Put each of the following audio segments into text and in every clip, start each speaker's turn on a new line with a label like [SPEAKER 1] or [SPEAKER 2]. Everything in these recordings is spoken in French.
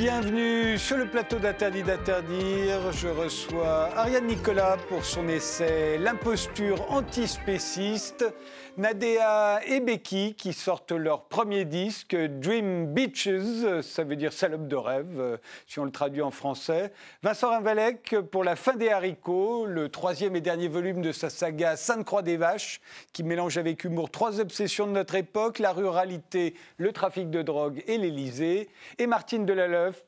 [SPEAKER 1] Bienvenue sur le plateau d'Interdit d'interdire. Je reçois Ariane Nicolas pour son essai L'imposture antispéciste. Nadea et Becky qui sortent leur premier disque, Dream Beaches, ça veut dire salope de rêve, si on le traduit en français. Vincent Rinvalec pour La fin des haricots, le troisième et dernier volume de sa saga Sainte-Croix des Vaches, qui mélange avec humour trois obsessions de notre époque, la ruralité, le trafic de drogue et l'Élysée. Et Martine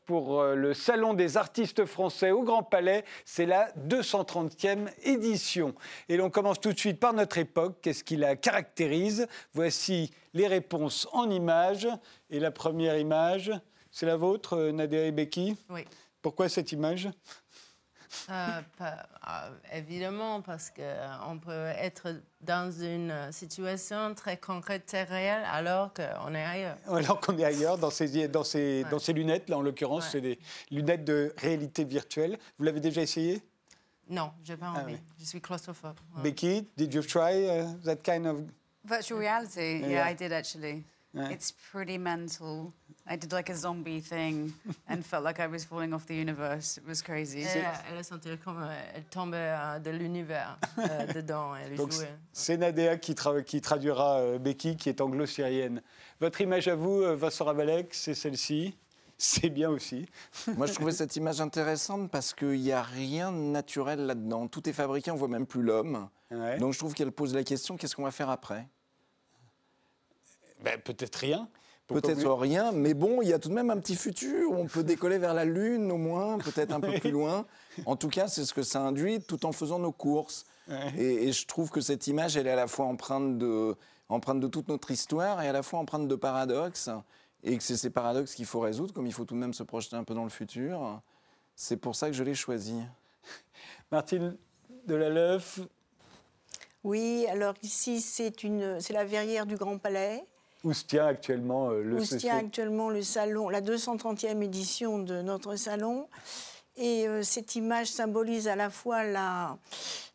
[SPEAKER 1] Pour euh, le Salon des artistes français au Grand Palais, c'est la 230e édition. Et l'on commence tout de suite par notre époque, qu'est-ce qui la caractérise? Voici les réponses en images. Et la première image, c'est la vôtre, Nadia et Becky
[SPEAKER 2] Oui.
[SPEAKER 1] Pourquoi cette image?
[SPEAKER 2] Euh, euh, évidemment, parce qu'on peut être dans une situation très concrète, très réelle, alors qu'on est ailleurs.
[SPEAKER 1] Alors qu'on est ailleurs, dans ces, dans ces, dans ces lunettes, là en l'occurrence, c'est des lunettes de réalité virtuelle. Vous l'avez déjà essayé?
[SPEAKER 2] Non, je n'ai pas ah envie. Je suis claustrophobe.
[SPEAKER 1] Becky, did you try uh, that kind of
[SPEAKER 3] Virtual reality, yeah, yeah I did actually. Yeah. It's pretty mental. I did like a zombie thing and felt like I was falling off the universe. It was crazy.
[SPEAKER 2] elle a senti comme euh, elle tombait euh, de l'univers euh, dedans. Elle Donc
[SPEAKER 1] c'est Nadea qui, tra qui traduira euh, Becky, qui est anglo-syrienne. Votre image à vous, Vincent Ravalek, c'est celle-ci. C'est bien aussi.
[SPEAKER 4] Moi, je trouvais cette image intéressante parce qu'il n'y a rien de naturel là-dedans. Tout est fabriqué, on voit même plus l'homme. Donc je trouve qu'elle pose la question qu'est-ce qu'on va faire après?
[SPEAKER 1] Ben, Peut-être rien.
[SPEAKER 4] Peut-être rien, mais bon, il y a tout de même un petit futur. On peut décoller vers la Lune au moins, peut-être un peu plus loin. En tout cas, c'est ce que ça induit tout en faisant nos courses. Et, et, je trouve que cette image, elle est à la fois empreinte de, empreinte de toute notre histoire et à la fois empreinte de paradoxes. Et que c'est ces paradoxes qu'il faut résoudre, comme il faut tout de même se projeter un peu dans le futur. C'est pour ça que je l'ai choisi.
[SPEAKER 1] Martine Delaleuf,
[SPEAKER 5] oui, alors ici, c'est la verrière du Grand Palais.
[SPEAKER 1] Où se tient actuellement euh, le
[SPEAKER 5] Où se tient actuellement le salon, la 230e édition de notre salon. Et euh, cette image symbolise à la fois la,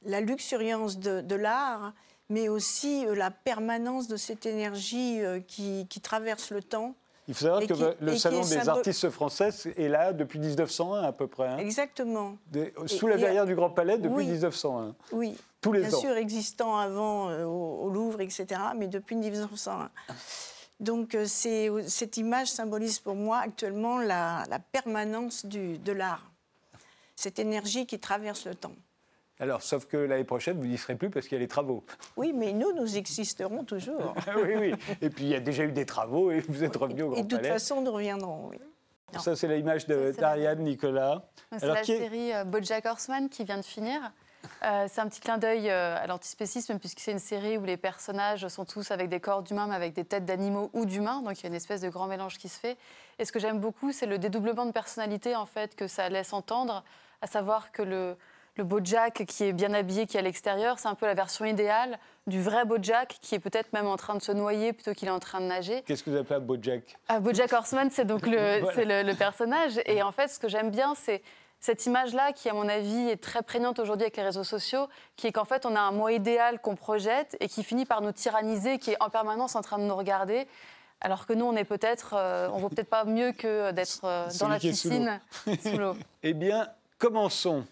[SPEAKER 5] la luxuriance de, l'art, mais aussi euh, la permanence de cette énergie qui, qui, traverse le temps
[SPEAKER 1] il faut savoir que le Salon des artistes français est là depuis 1901 à peu près. Hein.
[SPEAKER 5] Exactement.
[SPEAKER 1] sous la verrière du Grand Palais depuis 1901.
[SPEAKER 5] Oui.
[SPEAKER 1] Tous les
[SPEAKER 5] Bien sûr, existant avant euh, au, Louvre, etc., mais depuis 1901. Donc euh, cette image symbolise pour moi actuellement la, permanence du, de l'art. Cette énergie qui traverse le temps.
[SPEAKER 1] Alors, sauf que l'année prochaine, vous n'y serez plus parce qu'il y a les travaux.
[SPEAKER 5] Oui, mais nous, nous existerons toujours.
[SPEAKER 1] oui, oui. Et puis, il y a déjà eu des travaux et vous êtes revenu au Grand
[SPEAKER 5] Palais. Et de toute façon, nous reviendrons, oui.
[SPEAKER 1] Ça, c'est l'image d'Ariane Nicolas.
[SPEAKER 6] C'est la série euh, Bojack Horseman qui vient de finir. Euh, c'est un petit clin d'œil euh, à l'antispécisme, puisque c'est une série où les personnages sont tous avec des corps d'humains, mais avec des têtes d'animaux ou d'humains. Donc il y a une espèce de grand mélange qui se fait. Et ce que j'aime beaucoup, c'est le dédoublement de personnalité en fait, que ça laisse entendre, à savoir que le, le Bojack qui est bien habillé, qui est à l'extérieur, c'est un peu la version idéale du vrai Bojack qui est peut-être même en train de se noyer plutôt qu'il est en train de nager.
[SPEAKER 1] Qu'est-ce que vous appelez un Bojack
[SPEAKER 6] ah, Bojack Horseman, c'est donc le, le, personnage. Et en fait, ce que j'aime bien, c'est cette image-là qui, à mon avis, est très prégnante aujourd'hui avec les réseaux sociaux, qui est qu'en fait, on a un moi idéal qu'on projette et qui finit par nous tyranniser, qui est en permanence en train de nous regarder. Alors que nous, on est peut-être, euh, on vaut peut-être pas mieux que d'être euh, dans la piscine sous l'eau.
[SPEAKER 1] eh bien, commençons.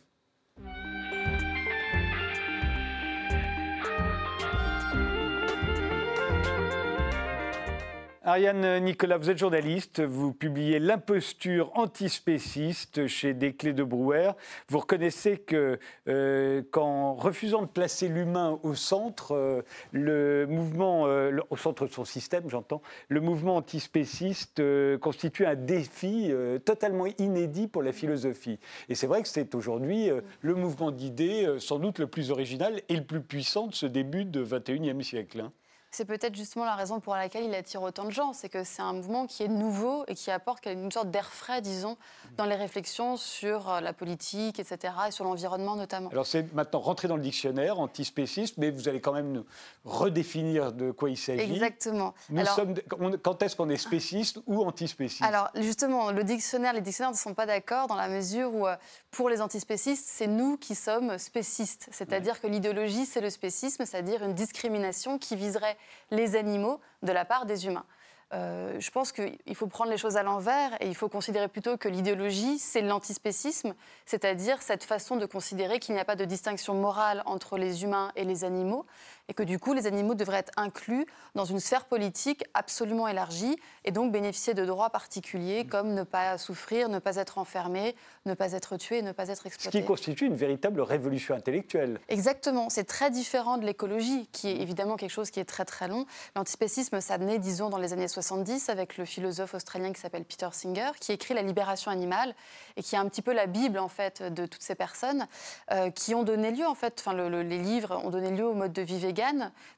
[SPEAKER 1] Ariane Nicolas, vous êtes journaliste, vous publiez L'imposture antispéciste chez Des Clés de Brouwer. Vous reconnaissez que euh, qu'en refusant de placer l'humain au centre, euh, le mouvement, euh, au centre de son système, j'entends, le mouvement antispéciste constitue un défi totalement inédit pour la philosophie. Et c'est vrai que c'est aujourd'hui le mouvement d'idées sans doute le plus original et le plus puissant de ce début de 21e siècle. Hein
[SPEAKER 6] c'est peut-être justement la raison pour laquelle il attire autant de gens. C'est que c'est un mouvement qui est nouveau et qui apporte une sorte d'air frais, disons, dans les réflexions sur euh, la politique, etc., et sur l'environnement notamment.
[SPEAKER 1] Alors c'est maintenant rentrer dans le dictionnaire antispéciste, mais vous allez quand même nous redéfinir de quoi il s'agit.
[SPEAKER 6] Exactement.
[SPEAKER 1] Nous sommes, quand est-ce qu'on est spéciste ou antispéciste?
[SPEAKER 6] Alors justement, le dictionnaire, les dictionnaires ne sont pas d'accord dans la mesure où, euh, pour les antispécistes, c'est nous qui sommes spécistes. C'est-à-dire que l'idéologie, c'est le spécisme, c'est-à-dire une discrimination qui viserait les animaux de la part des humains. Euh, je pense qu'il faut prendre les choses à l'envers et il faut considérer plutôt que l'idéologie, c'est l'antispécisme, c'est-à-dire cette façon de considérer qu'il n'y a pas de distinction morale entre les humains et les animaux et que du coup les animaux devraient être inclus dans une sphère politique absolument élargie et donc bénéficier de droits particuliers comme ne pas souffrir, ne pas être enfermé, ne pas être tué, ne pas être exploité.
[SPEAKER 1] Ce qui constitue une véritable révolution intellectuelle.
[SPEAKER 6] Exactement, c'est très différent de l'écologie qui est évidemment quelque chose qui est très très long. L'antispécisme, ça naît disons dans les années 70 avec le philosophe australien qui s'appelle Peter Singer qui écrit La libération animale et qui est un petit peu la bible en fait de toutes ces personnes euh, qui ont donné lieu en fait, enfin les livres ont donné lieu au mode de vie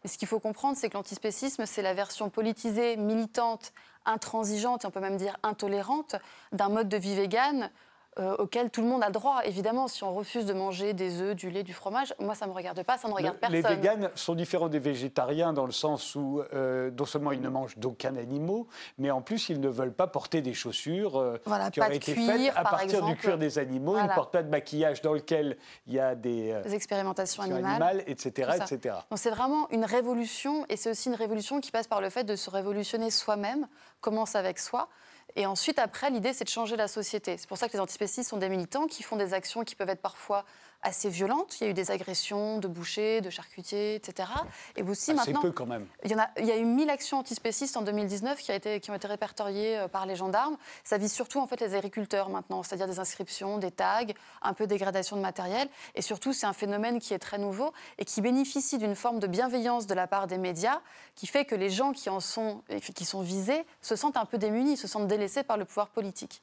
[SPEAKER 6] mais ce qu'il faut comprendre, c'est que l'antispécisme, c'est la version politisée, militante, intransigeante, et on peut même dire intolérante, d'un mode de vie végane euh, auquel tout le monde a droit. Évidemment, si on refuse de manger des œufs, du lait, du fromage, moi, ça ne me regarde pas, ça ne regarde personne.
[SPEAKER 1] Les véganes sont différents des végétariens dans le sens où euh, non seulement ils ne mangent d'aucun animal, mais en plus, ils ne veulent pas porter des chaussures euh, qui auraient été faites à partir du cuir des animaux. Ils ne portent pas de maquillage dans lequel il y a des,
[SPEAKER 6] expérimentations animales,
[SPEAKER 1] etc. etc.
[SPEAKER 6] Donc c'est vraiment une révolution, et c'est aussi une révolution qui passe par le fait de se révolutionner soi-même, commence avec soi. Et ensuite, après, l'idée, c'est de changer la société. C'est pour ça que les antispécistes sont des militants qui font des actions qui peuvent être parfois assez violentes. Il y a eu des agressions de bouchers, de charcutiers, etc.
[SPEAKER 1] Et aussi assez maintenant, peu quand même.
[SPEAKER 6] Il y, a, il y a eu 1000 actions antispécistes en 2019 qui, a été, qui ont été répertoriées euh, par les gendarmes. Ça vise surtout en fait les agriculteurs maintenant, c'est-à-dire des inscriptions, des tags, un peu de dégradation de matériel. Et surtout, c'est un phénomène qui est très nouveau et qui bénéficie d'une forme de bienveillance de la part des médias, qui fait que les gens qui en sont, qui sont visés se sentent un peu démunis, se sentent délaissés par le pouvoir politique.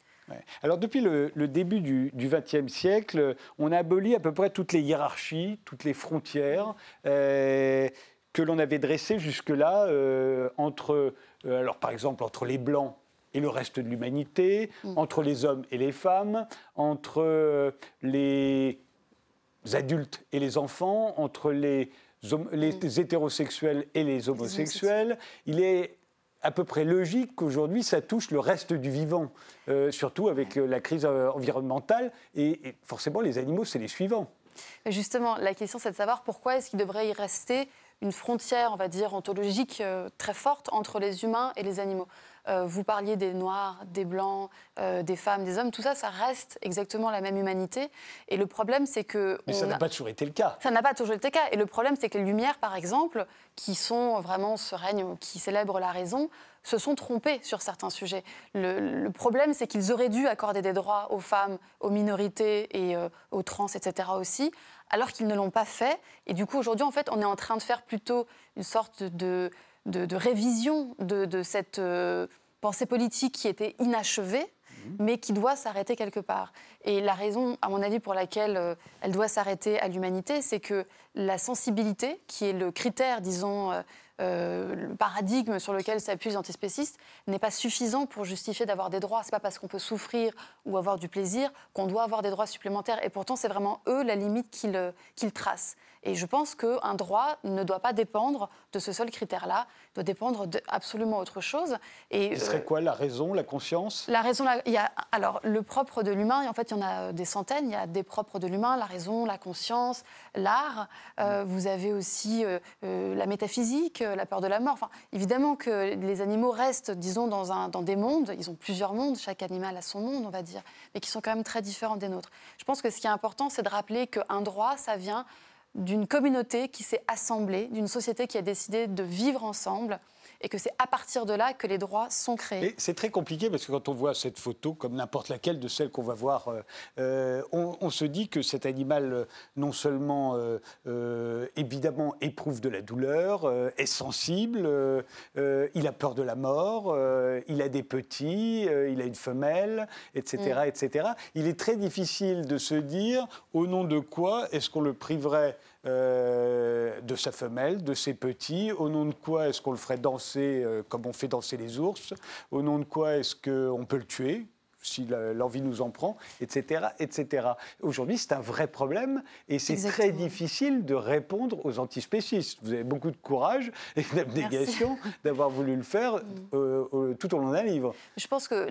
[SPEAKER 1] Alors depuis le, début du XXe siècle, on a aboli à peu près toutes les hiérarchies, toutes les frontières euh, que l'on avait dressées jusque-là euh, entre, euh, alors par exemple entre les blancs et le reste de l'humanité, mm. entre les hommes et les femmes, entre les adultes et les enfants, entre les, les mm. hétérosexuels et les homosexuels. Il est à peu près logique qu'aujourd'hui, ça touche le reste du vivant, euh, surtout avec euh, la crise euh, environnementale. Et, forcément, les animaux, c'est les suivants.
[SPEAKER 6] Justement, la question, c'est de savoir pourquoi est-ce qu'il devrait y rester une frontière, on va dire, ontologique très forte entre les humains et les animaux. Euh, vous parliez des Noirs, des Blancs, euh, des femmes, des hommes, tout ça, ça reste exactement la même humanité. Et le problème, c'est que...
[SPEAKER 1] Mais ça n'a pas toujours été le cas.
[SPEAKER 6] Ça n'a pas toujours été le cas. Et le problème, c'est que les Lumières, par exemple, qui sont vraiment ce règne qui célèbre la raison, se sont trompés sur certains sujets. Le, problème, c'est qu'ils auraient dû accorder des droits aux femmes, aux minorités et euh, aux trans, etc. aussi, alors qu'ils ne l'ont pas fait. Et du coup, aujourd'hui, en fait, on est en train de faire plutôt une sorte de de, révision de, cette euh, pensée politique qui était inachevée, mhm. mais qui doit s'arrêter quelque part. Et la raison, à mon avis, pour laquelle euh, elle doit s'arrêter à l'humanité, c'est que la sensibilité, qui est le critère, disons, euh, le paradigme sur lequel s'appuient les antispécistes, n'est pas suffisant pour justifier d'avoir des droits. C'est pas parce qu'on peut souffrir ou avoir du plaisir qu'on doit avoir des droits supplémentaires. Et pourtant, c'est vraiment eux la limite qu'ils tracent. Et je pense qu'un droit ne doit pas dépendre de ce seul critère-là, doit dépendre d'absolument autre chose.
[SPEAKER 1] Et, ce serait euh, quoi la raison, la conscience?
[SPEAKER 6] La raison, il y a, alors le propre de l'humain, en fait il y en a des centaines, il y a des propres de l'humain, la raison, la conscience, l'art, euh, vous avez aussi euh, la métaphysique, la peur de la mort. Enfin, évidemment que les animaux restent, disons, dans, un, dans des mondes, ils ont plusieurs mondes, chaque animal a son monde, on va dire, mais qui sont quand même très différents des nôtres. Je pense que ce qui est important, c'est de rappeler qu'un droit, ça vient d'une communauté qui s'est assemblée, d'une société qui a décidé de vivre ensemble et que c'est à partir de là que les droits sont créés.
[SPEAKER 1] C'est très compliqué parce que quand on voit cette photo, comme n'importe laquelle de celles qu'on va voir, euh, euh, on, se dit que cet animal, euh, non seulement évidemment éprouve de la douleur, est sensible, il a peur de la mort, il a des petits, il a une femelle, etc., mm. etc. Il est très difficile de se dire au nom de quoi est-ce qu'on le priverait euh, de sa femelle, de ses petits. Au nom de quoi est-ce qu'on le ferait danser euh, comme on fait danser les ours? Au nom de quoi est-ce qu'on peut le tuer si l'envie nous en prend, etc. etc. Aujourd'hui, c'est un vrai problème et c'est très difficile de répondre aux antispécistes. Vous avez beaucoup de courage et d'abnégation d'avoir voulu le faire mm. euh, tout au long d'un livre.
[SPEAKER 6] Je pense que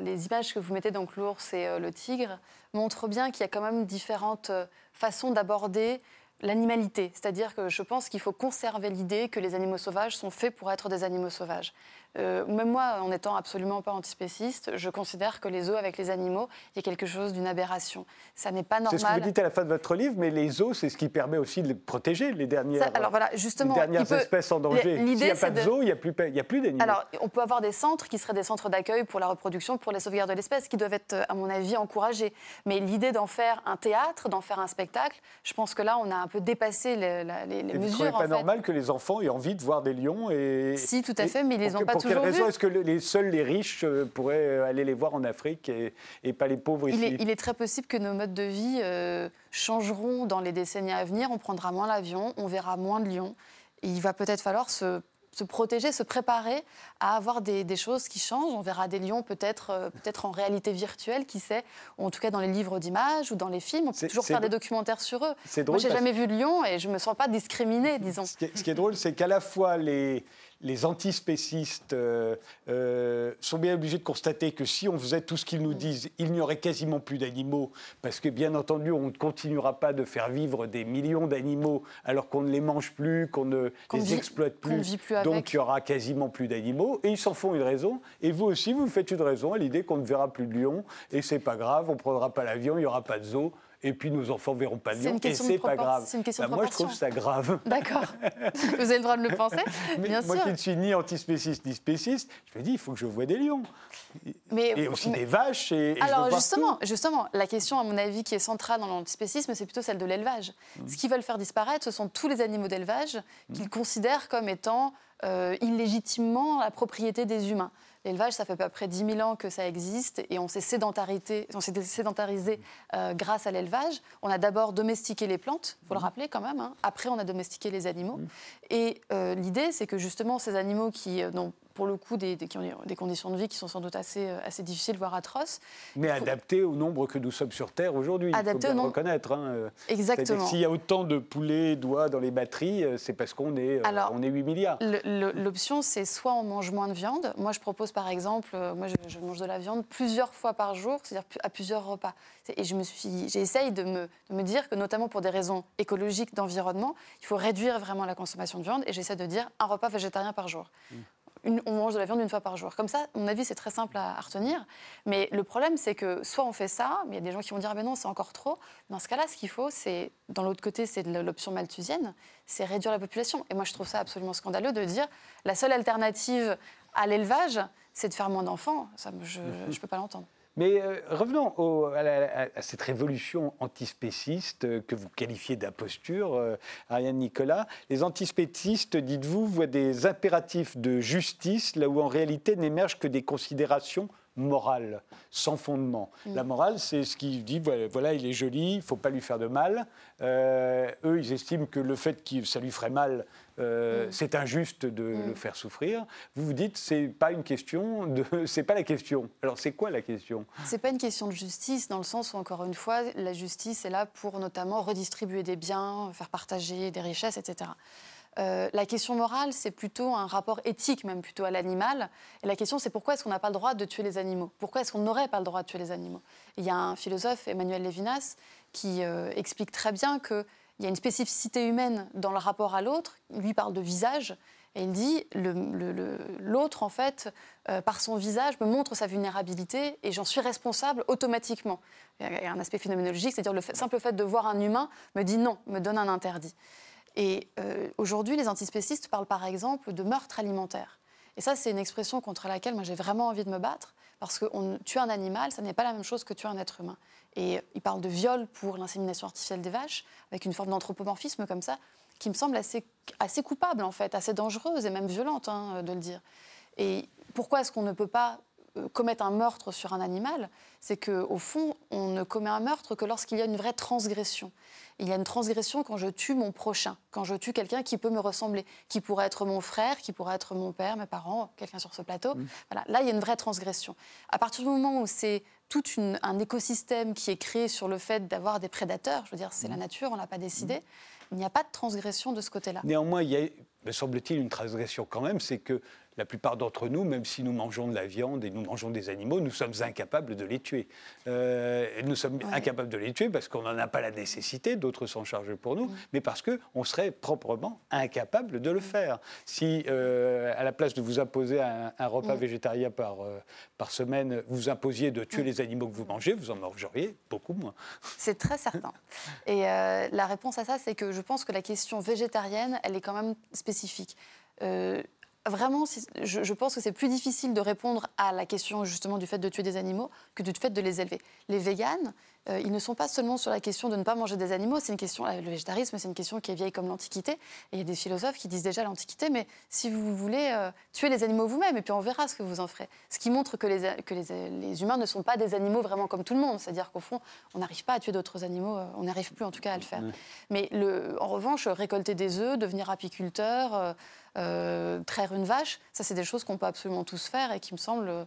[SPEAKER 6] les images que vous mettez, donc l'ours et le tigre, montrent bien qu'il y a quand même différentes façons d'aborder l'animalité. C'est-à-dire que je pense qu'il faut conserver l'idée que les animaux sauvages sont faits pour être des animaux sauvages. Euh, même moi, en étant absolument pas antispéciste, je considère que les zoos avec les animaux, il y a quelque chose d'une aberration. Ça n'est pas normal.
[SPEAKER 1] C'est ce que vous dites à la fin de votre livre, mais les zoos, c'est ce qui permet aussi de protéger les dernières,
[SPEAKER 6] alors voilà, justement,
[SPEAKER 1] les dernières espèces en danger. S'il n'y a pas de, zoo, il n'y a plus, plus d'animaux.
[SPEAKER 6] Alors, on peut avoir des centres qui seraient des centres d'accueil pour la reproduction, pour la sauvegarde de l'espèce, qui doivent être, à mon avis, encouragés. Mais l'idée d'en faire un théâtre, d'en faire un spectacle, je pense que là, on a un peu dépassé les, les, les
[SPEAKER 1] et
[SPEAKER 6] mesures.
[SPEAKER 1] Vous pas normal que les enfants aient envie de voir des lions et
[SPEAKER 6] Si, tout à fait, mais ils les ont pas
[SPEAKER 1] quelle raison est-ce que les, seuls les riches euh, pourraient aller les voir en Afrique et, et pas les pauvres
[SPEAKER 6] il
[SPEAKER 1] ici
[SPEAKER 6] est, il est, très possible que nos modes de vie euh, changeront dans les décennies à venir. On prendra moins l'avion, on verra moins de lions. Et il va peut-être falloir se se protéger, se préparer à avoir des, des, choses qui changent. On verra des lions peut-être euh, peut-être en réalité virtuelle, qui sait, ou en tout cas dans les livres d'images ou dans les films. On peut toujours faire des documentaires sur eux. Moi, j'ai jamais vu de lion et je me sens pas discriminée, disons.
[SPEAKER 1] Ce qui est, ce qui est drôle, c'est qu'à la fois les les antispécistes euh, euh, sont bien obligés de constater que si on faisait tout ce qu'ils nous disent, il n'y aurait quasiment plus d'animaux, parce que bien entendu, on ne continuera pas de faire vivre des millions d'animaux alors qu'on ne les mange plus, qu'on ne
[SPEAKER 6] qu
[SPEAKER 1] les
[SPEAKER 6] vit,
[SPEAKER 1] exploite plus.
[SPEAKER 6] plus
[SPEAKER 1] Donc il y aura quasiment plus d'animaux, et ils s'en font une raison. Et vous aussi, vous faites une raison à l'idée qu'on ne verra plus de lions, et c'est pas grave, on ne prendra pas l'avion, il n'y aura pas de zoo et puis nos enfants verront pas de lion, et c'est pas grave.
[SPEAKER 6] C'est une question
[SPEAKER 1] bah,
[SPEAKER 6] de
[SPEAKER 1] moi, je trouve ça grave.
[SPEAKER 6] D'accord. Vous avez le droit de le penser,
[SPEAKER 1] Mais
[SPEAKER 6] bien
[SPEAKER 1] moi
[SPEAKER 6] sûr.
[SPEAKER 1] qui ne suis ni antispéciste ni spéciste, je me dis, il faut que je vois des lions.
[SPEAKER 6] Mais,
[SPEAKER 1] et aussi
[SPEAKER 6] mais,
[SPEAKER 1] des vaches. Et, et
[SPEAKER 6] alors
[SPEAKER 1] je
[SPEAKER 6] justement, justement, la question, à mon avis, qui est centrale dans l'antispécisme, c'est plutôt celle de l'élevage. Mmh. Ce qu'ils veulent faire disparaître, ce sont tous les animaux d'élevage qu'ils mmh. considèrent comme étant euh, illégitimement la propriété des humains. L'élevage, ça fait à peu près 10 000 ans que ça existe et on s'est sédentarisé, on sédentarisé euh, grâce à l'élevage. On a d'abord domestiqué les plantes, il faut le rappeler quand même. Hein. Après, on a domestiqué les animaux. Et euh, l'idée, c'est que justement, ces animaux qui euh, n'ont pour le coup des, des, qui ont des conditions de vie qui sont sans doute assez, assez difficiles, voire atroces.
[SPEAKER 1] Mais faut... adaptées au nombre que nous sommes sur Terre aujourd'hui. Faut bien le reconnaître. Hein.
[SPEAKER 6] Exactement.
[SPEAKER 1] S'il y a autant de poulets, d'oies dans les batteries, c'est parce qu'on est,
[SPEAKER 6] Alors,
[SPEAKER 1] on est 8 milliards.
[SPEAKER 6] L'option, c'est soit on mange moins de viande. Moi, je propose par exemple, euh, moi, je, je mange de la viande plusieurs fois par jour, c'est-à-dire à plusieurs repas. Et je me suis, j'essaye de me, de me dire que, notamment pour des raisons écologiques, d'environnement, il faut réduire vraiment la consommation de viande. Et j'essaie de dire un repas végétarien par jour. Mmh. Une, on mange de la viande une fois par jour. Comme ça, à mon avis, c'est très simple à, à, retenir. Mais le problème, c'est que soit on fait ça, mais il y a des gens qui vont dire, ah ben non, c'est encore trop. Dans ce cas-là, ce qu'il faut, c'est, dans l'autre côté, c'est l'option malthusienne, c'est réduire la population. Et moi, je trouve ça absolument scandaleux de dire, la seule alternative à l'élevage, c'est de faire moins d'enfants. Ça, je ne peux pas l'entendre.
[SPEAKER 1] Mais euh, revenons à, à, cette révolution antispéciste euh, que vous qualifiez d'imposture, euh, Ariane Nicolas. Les antispécistes, dites-vous, voient des impératifs de justice là où en réalité n'émergent que des considérations morales, sans fondement. Mmh. La morale, c'est ce qui dit, voilà, voilà, il est joli, il ne faut pas lui faire de mal. Euh, eux, ils estiment que le fait que ça lui ferait mal, euh, mmh. c'est injuste de mmh. le faire souffrir. Vous vous dites, c'est pas une question de, c'est pas la question. Alors, c'est quoi la question?
[SPEAKER 6] C'est pas une question de justice dans le sens où, encore une fois, la justice est là pour notamment redistribuer des biens, faire partager des richesses, etc. Euh, la question morale, c'est plutôt un rapport éthique, même plutôt à l'animal. Et la question, c'est pourquoi est-ce qu'on n'a pas le droit de tuer les animaux? Pourquoi est-ce qu'on n'aurait pas le droit de tuer les animaux? Il y a un philosophe, Emmanuel Lévinas, qui euh, explique très bien qu'il y a une spécificité humaine dans le rapport à l'autre. Lui parle de visage. Et il dit, l'autre, en fait, euh, par son visage, me montre sa vulnérabilité et j'en suis responsable automatiquement. Il y a un aspect phénoménologique, c'est-à-dire le simple fait de voir un humain me dit non, me donne un interdit. Et euh, aujourd'hui, les antispécistes parlent par exemple de meurtre alimentaire. Et ça, c'est une expression contre laquelle moi j'ai vraiment envie de me battre, parce que on, tuer un animal, ça n'est pas la même chose que tuer un être humain. Et ils parlent de viol pour l'insémination artificielle des vaches, avec une forme d'anthropomorphisme comme ça, qui me semble assez, assez coupable en fait, assez dangereuse et même violente hein, de le dire. Et pourquoi est-ce qu'on ne peut pas commettre un meurtre sur un animal? C'est qu'au fond, on ne commet un meurtre que lorsqu'il y a une vraie transgression. Il y a une transgression quand je tue mon prochain, quand je tue quelqu'un qui peut me ressembler, qui pourrait être mon frère, qui pourrait être mon père, mes parents, quelqu'un sur ce plateau. Mmh. Voilà, là, il y a une vraie transgression. À partir du moment où c'est tout une, un écosystème qui est créé sur le fait d'avoir des prédateurs, je veux dire, c'est mmh. la nature, on ne l'a pas décidé, mmh. il n'y a pas de transgression de ce côté-là.
[SPEAKER 1] Néanmoins, il y a me semble-t-il, une transgression quand même, c'est que la plupart d'entre nous, même si nous mangeons de la viande et nous mangeons des animaux, nous sommes incapables de les tuer. Euh, nous sommes incapables de les tuer parce qu'on n'en a pas la nécessité, d'autres s'en chargent pour nous, mais parce qu'on serait proprement incapable de le faire. Si, euh, à la place de vous imposer un, repas végétarien par, euh, par semaine, vous imposiez de tuer les animaux que vous mangez, vous en mangeriez beaucoup moins.
[SPEAKER 6] C'est très certain. Et la réponse à ça, c'est que je pense que la question végétarienne, elle est quand même spécifique vraiment, je, pense que c'est plus difficile de répondre à la question justement du fait de tuer des animaux que du fait de les élever. Les véganes, euh, ils ne sont pas seulement sur la question de ne pas manger des animaux, c'est une question, euh, le végétarisme, c'est une question qui est vieille comme l'Antiquité. Et il y a des philosophes qui disent déjà l'Antiquité, mais si vous voulez euh, tuer les animaux vous-même, et puis on verra ce que vous en ferez. Ce qui montre que, les, que les, les humains ne sont pas des animaux vraiment comme tout le monde, c'est-à-dire qu'au fond, on n'arrive pas à tuer d'autres animaux, on n'arrive plus en tout cas à le faire. Mais le, en revanche, récolter des œufs, devenir apiculteur, traire une vache, ça c'est des choses qu'on peut absolument tous faire et qui me semblent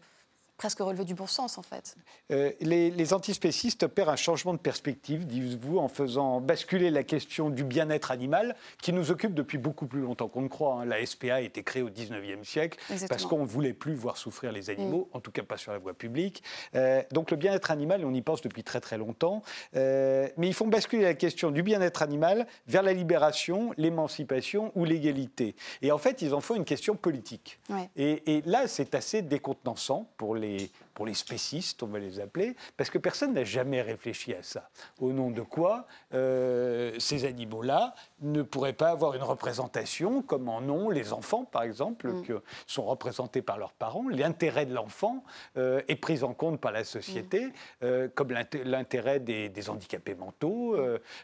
[SPEAKER 6] presque relever du bon sens, en fait.
[SPEAKER 1] Euh, les, antispécistes opèrent un changement de perspective, dites-vous, en faisant basculer la question du bien-être animal, qui nous occupe depuis beaucoup plus longtemps qu'on ne croit. Hein. La SPA a été créée au 19e siècle parce qu'on ne voulait plus voir souffrir les animaux, mm. en tout cas pas sur la voie publique. Euh, donc le bien-être animal, on y pense depuis très très longtemps. Euh, mais ils font basculer la question du bien-être animal vers la libération, l'émancipation ou l'égalité. Et en fait, ils en font une question politique. Et, et là, c'est assez décontenançant pour les pour les spécistes, on va les appeler, parce que personne n'a jamais réfléchi à ça. Au nom de quoi euh, ces animaux-là ne pourraient pas avoir une représentation comme en ont les enfants, par exemple, mm. qui sont représentés par leurs parents. L'intérêt de l'enfant euh, est pris en compte par la société, mm. euh, comme l'intérêt des, handicapés mentaux,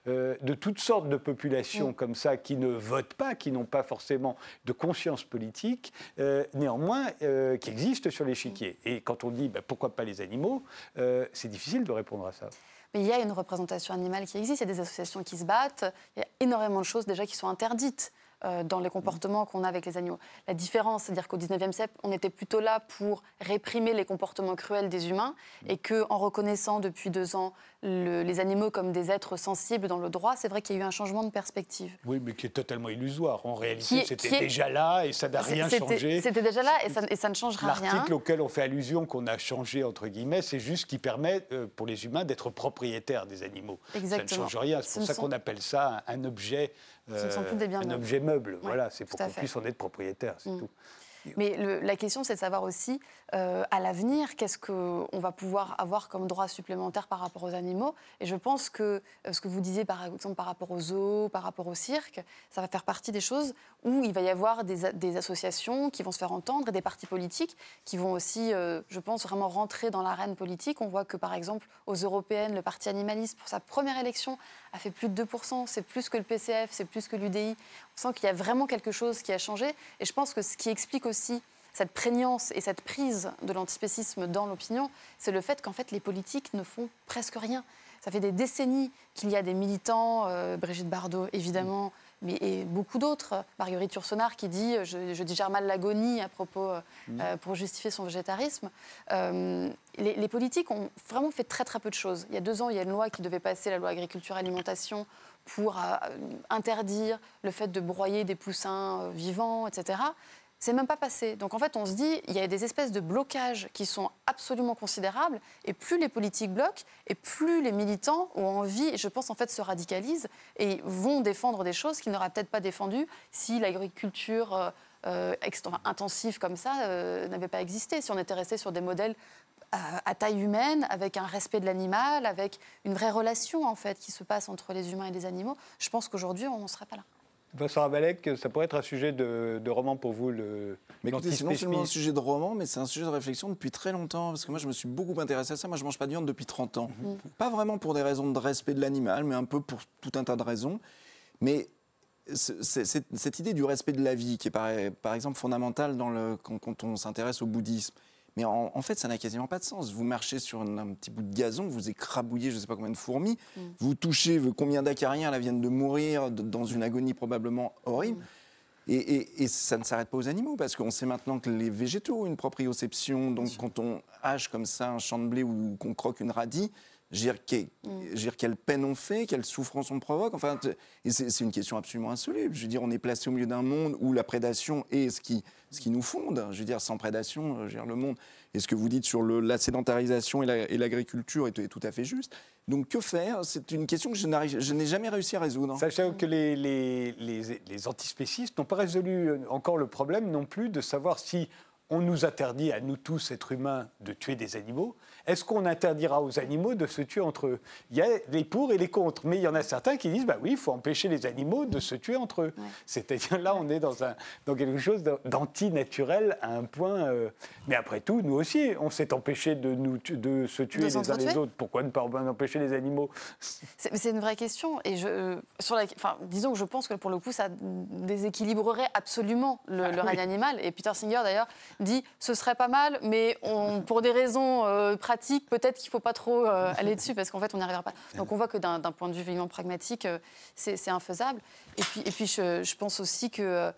[SPEAKER 1] de toutes sortes de populations mm. comme ça qui ne votent pas, qui n'ont pas forcément de conscience politique, néanmoins qui existent sur l'échiquier. Et quand on dit bah, pourquoi pas les animaux, euh, c'est difficile de répondre à ça.
[SPEAKER 6] Mais il y a une représentation animale qui existe, il y a des associations qui se battent, il y a énormément de choses déjà qui sont interdites. Euh, dans les comportements qu'on a avec les animaux. La différence, c'est-à-dire qu'au 19e siècle, on était plutôt là pour réprimer les comportements cruels des humains et qu'en reconnaissant depuis deux ans les animaux comme des êtres sensibles dans le droit, c'est vrai qu'il y a eu un changement de perspective.
[SPEAKER 1] Oui, mais qui est totalement illusoire. En réalité, c'était déjà là et ça n'a rien changé.
[SPEAKER 6] C'était déjà là et ça, et ça ne changera rien.
[SPEAKER 1] L'article auquel on fait allusion, qu'on a changé, entre guillemets, c'est juste qui permet euh, pour les humains d'être propriétaires des animaux.
[SPEAKER 6] Exactement.
[SPEAKER 1] Ça ne change rien. C'est pour ça qu'on appelle ça un, objet, un objet meuble. voilà, c'est pour qu'on puisse en être propriétaire, c'est mm. tout.
[SPEAKER 6] Mais la question, c'est de savoir aussi, euh, à l'avenir, qu'est-ce qu'on va pouvoir avoir comme droit supplémentaire par rapport aux animaux. Et je pense que euh, ce que vous disiez, par exemple, par rapport aux zoos, par rapport au cirque, ça va faire partie des choses où il va y avoir des, associations qui vont se faire entendre et des partis politiques qui vont aussi, euh, je pense, vraiment rentrer dans l'arène politique. On voit que, par exemple, aux européennes, le parti animaliste, pour sa première élection, a fait plus de 2%. C'est plus que le PCF, c'est plus que l'UDI. On sent qu'il y a vraiment quelque chose qui a changé. Et je pense que ce qui explique aussi cette prégnance et cette prise de l'antispécisme dans l'opinion, c'est le fait qu'en fait les politiques ne font presque rien. Ça fait des décennies qu'il y a des militants, euh, Brigitte Bardot évidemment, mais et beaucoup d'autres. Marguerite Yourcenar qui dit je, je digère mal l'agonie à propos euh, mm. euh, pour justifier son végétarisme. les, les, politiques ont vraiment fait très très peu de choses. Il y a deux ans, il y a une loi qui devait passer, la loi agriculture alimentation, pour interdire le fait de broyer des poussins vivants, etc. C'est même pas passé. Donc en fait, on se dit, il y a des espèces de blocages qui sont absolument considérables, et plus les politiques bloquent, et plus les militants ont envie, je pense en fait se radicalisent, et vont défendre des choses qu'ils n'auraient peut-être pas défendues si l'agriculture euh, euh, intensive comme ça euh, n'avait pas existé, si on était resté sur des modèles à, taille humaine, avec un respect de l'animal, avec une vraie relation en fait qui se passe entre les humains et les animaux. Je pense qu'aujourd'hui, on ne serait pas là.
[SPEAKER 1] Vincent Ravalek, ça pourrait être un sujet de, roman pour vous, le.
[SPEAKER 4] Mais écoutez, c'est non seulement un sujet de roman, mais c'est un sujet de réflexion depuis très longtemps. Parce que moi, je me suis beaucoup intéressé à ça. Moi, je mange pas de viande depuis 30 ans. Mhm. Pas vraiment pour des raisons de respect de l'animal, mais un peu pour tout un tas de raisons. Mais cette idée du respect de la vie, qui est par, par exemple fondamentale dans le, quand on s'intéresse au bouddhisme, mais en, fait, ça n'a quasiment pas de sens. Vous marchez sur un, petit bout de gazon, vous écrabouillez je ne sais pas combien de fourmis, mm. vous touchez combien d'acariens là viennent de mourir dans une agonie probablement horrible. Mm. Et, ça ne s'arrête pas aux animaux, parce qu'on sait maintenant que les végétaux ont une proprioception. Donc quand on hache comme ça un champ de blé ou qu'on croque une radie, Je veux dire, mm. quelle peine on fait, quelle souffrance on provoque. Enfin, c'est une question absolument insoluble. Je veux dire, on est placé au milieu d'un monde où la prédation est ce qui, ce qui nous fonde. Je veux dire, sans prédation, je veux dire, le monde. Et ce que vous dites sur le, la sédentarisation et l'agriculture est, est, tout à fait juste. Donc que faire? C'est une question que je n'ai jamais réussi à résoudre.
[SPEAKER 1] Sachez que les, les, les, les antispécistes n'ont pas résolu encore le problème non plus de savoir si on nous interdit à nous tous, êtres humains, de tuer des animaux. Est-ce qu'on interdira aux animaux de se tuer entre eux? Il y a les pour et les contre, mais il y en a certains qui disent bah oui, il faut empêcher les animaux de se tuer entre eux. C'est-à-dire là, on est dans, un, dans quelque chose d'antinaturel à un point. Euh, mais après tout, nous aussi, on s'est empêché de, nous, de se tuer les uns les autres. Pourquoi ne pas empêcher les animaux?
[SPEAKER 6] C'est une vraie question. Et je, sur la, enfin, disons que je pense que pour le coup, ça déséquilibrerait absolument le, ah règne animal. Et Peter Singer, d'ailleurs, dit ce serait pas mal, mais on, pour des raisons euh, pratiques, peut-être qu'il ne faut pas trop euh, aller dessus parce qu'en fait, on n'y arrivera pas. Donc on voit que d'un point de vue vraiment pragmatique, euh, c'est infaisable. Et puis, et puis je, pense aussi que,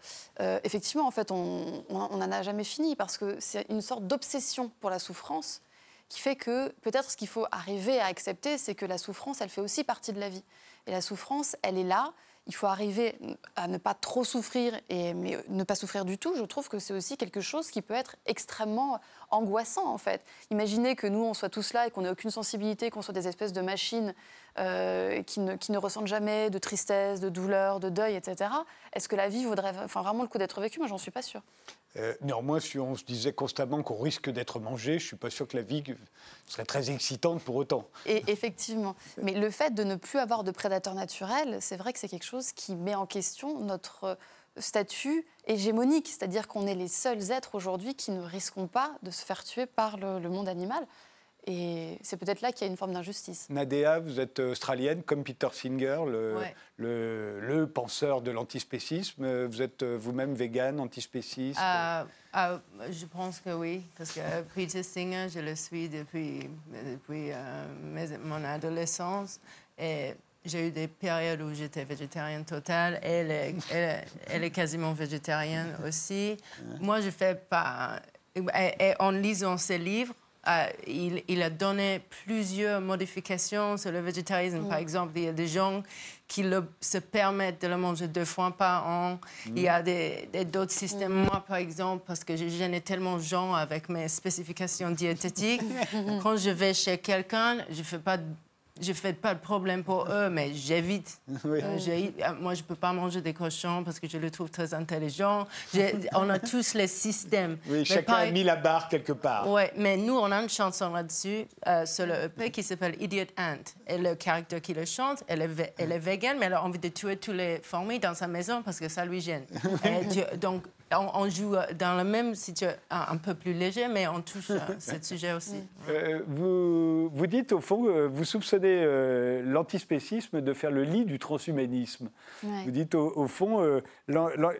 [SPEAKER 6] effectivement, en fait, on n'en a jamais fini parce que c'est une sorte d'obsession pour la souffrance qui fait que peut-être ce qu'il faut arriver à accepter, c'est que la souffrance, elle fait aussi partie de la vie. Et la souffrance, elle est là il faut arriver à ne pas trop souffrir, et, mais ne pas souffrir du tout, je trouve que c'est aussi quelque chose qui peut être extrêmement angoissant en fait. Imaginez que nous, on soit tous là et qu'on n'ait aucune sensibilité, qu'on soit des espèces de machines euh, qui, ne, qui, ne, ressentent jamais de tristesse, de douleur, de deuil, etc. Est-ce que la vie vaudrait enfin, vraiment le coup d'être vécue? Moi, j'en suis pas sûre.
[SPEAKER 1] Euh, néanmoins, si on se disait constamment qu'on risque d'être mangé, je ne suis pas sûr que la vie serait très excitante pour autant.
[SPEAKER 6] Et effectivement. Mais le fait de ne plus avoir de prédateurs naturels, c'est vrai que c'est quelque chose qui met en question notre statut hégémonique, c'est-à-dire qu'on est les seuls êtres aujourd'hui qui ne risquons pas de se faire tuer par le monde animal. Et c'est peut-être là qu'il y a une forme d'injustice.
[SPEAKER 1] Nadea, vous êtes australienne, comme Peter Singer, le, le, penseur de l'antispécisme. Vous êtes vous-même végane, antispéciste? Euh,
[SPEAKER 2] euh, Je pense que oui, parce que Peter Singer, je le suis depuis, depuis euh, mon adolescence. Et j'ai eu des périodes où j'étais végétarienne totale. Elle est, elle, est quasiment végétarienne aussi. Moi, je fais pas. et en lisant ses livres, euh, il, a donné plusieurs modifications sur le végétarisme. Par exemple, il y a des gens qui se permettent de le manger deux fois par an. Il y a d'autres systèmes. Moi, par exemple, parce que je gêne tellement de gens avec mes spécifications diététiques, quand je vais chez quelqu'un, je ne fais pas je ne fais pas de problème pour eux, mais j'évite. Euh, euh, moi, je ne peux pas manger des cochons parce que je les trouve très intelligents. on a tous les systèmes.
[SPEAKER 1] Oui, chacun a mis la barre quelque part.
[SPEAKER 2] Oui, mais nous, on a une chanson là-dessus euh, sur le EP qui s'appelle Idiot Ant. Et le caractère qui le chante, elle est, elle est végane, mais elle a envie de tuer tous les fourmis dans sa maison parce que ça lui gêne. donc, on, joue dans le même situation, un peu plus léger, mais on touche à ce sujet aussi.
[SPEAKER 1] vous, vous dites, au fond, vous soupçonnez euh, l'antispécisme de faire le lit du transhumanisme. Vous dites, au, fond, euh,